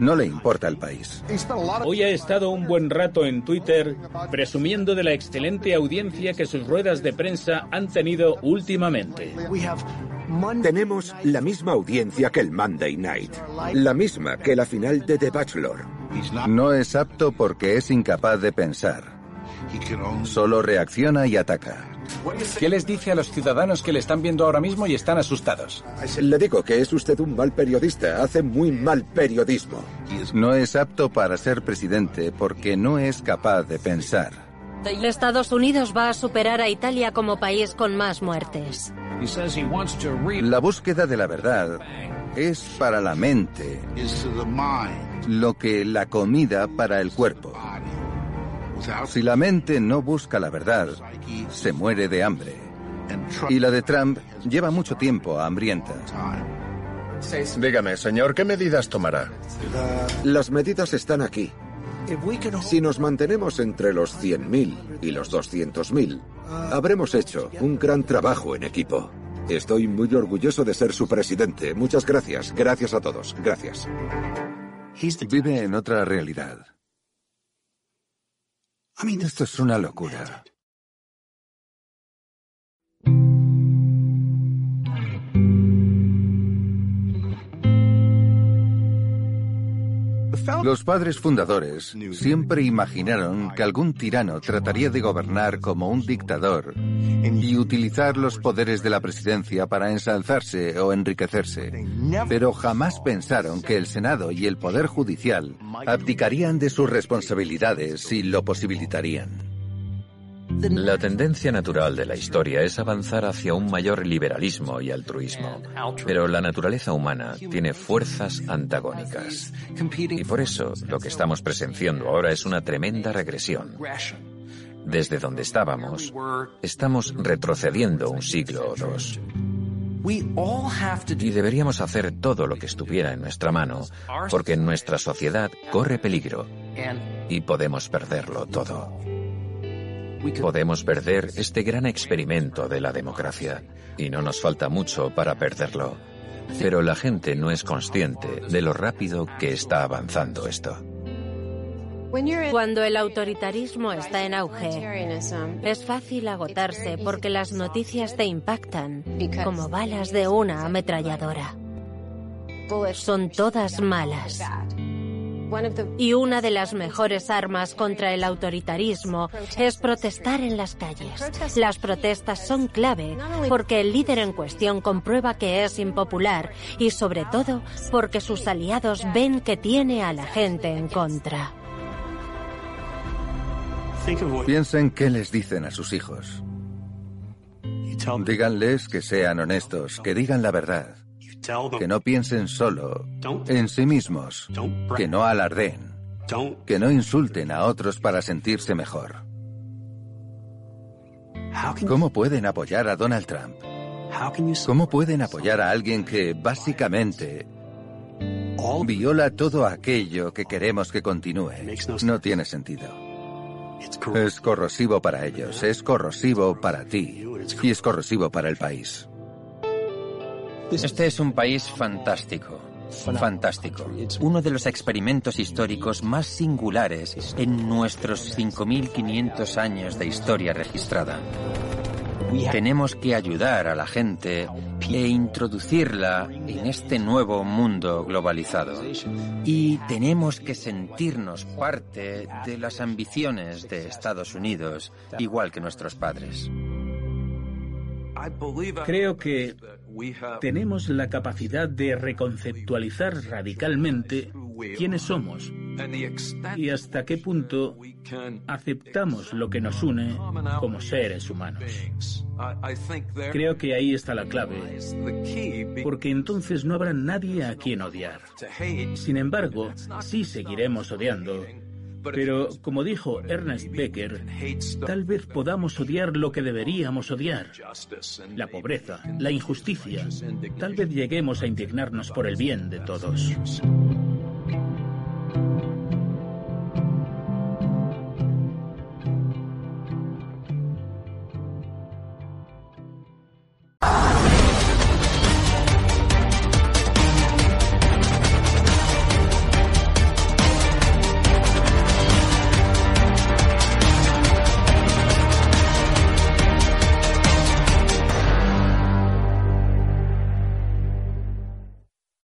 No le importa el país. Hoy ha estado un buen rato en Twitter presumiendo de la excelente audiencia que sus ruedas de prensa han tenido últimamente. Tenemos la misma audiencia que el Monday Night, la misma que la final de The Bachelor. No es apto porque es incapaz de pensar. Solo reacciona y ataca. ¿Qué les dice a los ciudadanos que le están viendo ahora mismo y están asustados? Le digo que es usted un mal periodista, hace muy mal periodismo. No es apto para ser presidente porque no es capaz de pensar. Estados Unidos va a superar a Italia como país con más muertes. La búsqueda de la verdad es para la mente lo que la comida para el cuerpo. Si la mente no busca la verdad, se muere de hambre. Y la de Trump lleva mucho tiempo hambrienta. Dígame, señor, ¿qué medidas tomará? Las medidas están aquí. Si nos mantenemos entre los 100.000 y los 200.000, habremos hecho un gran trabajo en equipo. Estoy muy orgulloso de ser su presidente. Muchas gracias. Gracias a todos. Gracias. Vive en otra realidad. Esto es una locura. Los padres fundadores siempre imaginaron que algún tirano trataría de gobernar como un dictador y utilizar los poderes de la presidencia para ensalzarse o enriquecerse. Pero jamás pensaron que el Senado y el Poder Judicial abdicarían de sus responsabilidades y lo posibilitarían. La tendencia natural de la historia es avanzar hacia un mayor liberalismo y altruismo, pero la naturaleza humana tiene fuerzas antagónicas. Y por eso lo que estamos presenciando ahora es una tremenda regresión. Desde donde estábamos, estamos retrocediendo un siglo o dos. Y deberíamos hacer todo lo que estuviera en nuestra mano, porque nuestra sociedad corre peligro y podemos perderlo todo. Podemos perder este gran experimento de la democracia y no nos falta mucho para perderlo. Pero la gente no es consciente de lo rápido que está avanzando esto. Cuando el autoritarismo está en auge, es fácil agotarse porque las noticias te impactan como balas de una ametralladora. Son todas malas. Y una de las mejores armas contra el autoritarismo es protestar en las calles. Las protestas son clave porque el líder en cuestión comprueba que es impopular y sobre todo porque sus aliados ven que tiene a la gente en contra. Piensen qué les dicen a sus hijos. Díganles que sean honestos, que digan la verdad, que no piensen solo en sí mismos, que no alardeen, que no insulten a otros para sentirse mejor. ¿Cómo pueden apoyar a Donald Trump? ¿Cómo pueden apoyar a alguien que básicamente viola todo aquello que queremos que continúe? No tiene sentido. Es corrosivo para ellos, es corrosivo para ti y es corrosivo para el país. Este es un país fantástico. Fantástico. Uno de los experimentos históricos más singulares en nuestros 5.500 años de historia registrada. Tenemos que ayudar a la gente e introducirla en este nuevo mundo globalizado. Y tenemos que sentirnos parte de las ambiciones de Estados Unidos, igual que nuestros padres. Creo que tenemos la capacidad de reconceptualizar radicalmente quiénes somos y hasta qué punto aceptamos lo que nos une como seres humanos. Creo que ahí está la clave, porque entonces no habrá nadie a quien odiar. Sin embargo, sí seguiremos odiando pero, como dijo Ernest Becker, tal vez podamos odiar lo que deberíamos odiar. La pobreza, la injusticia. Tal vez lleguemos a indignarnos por el bien de todos.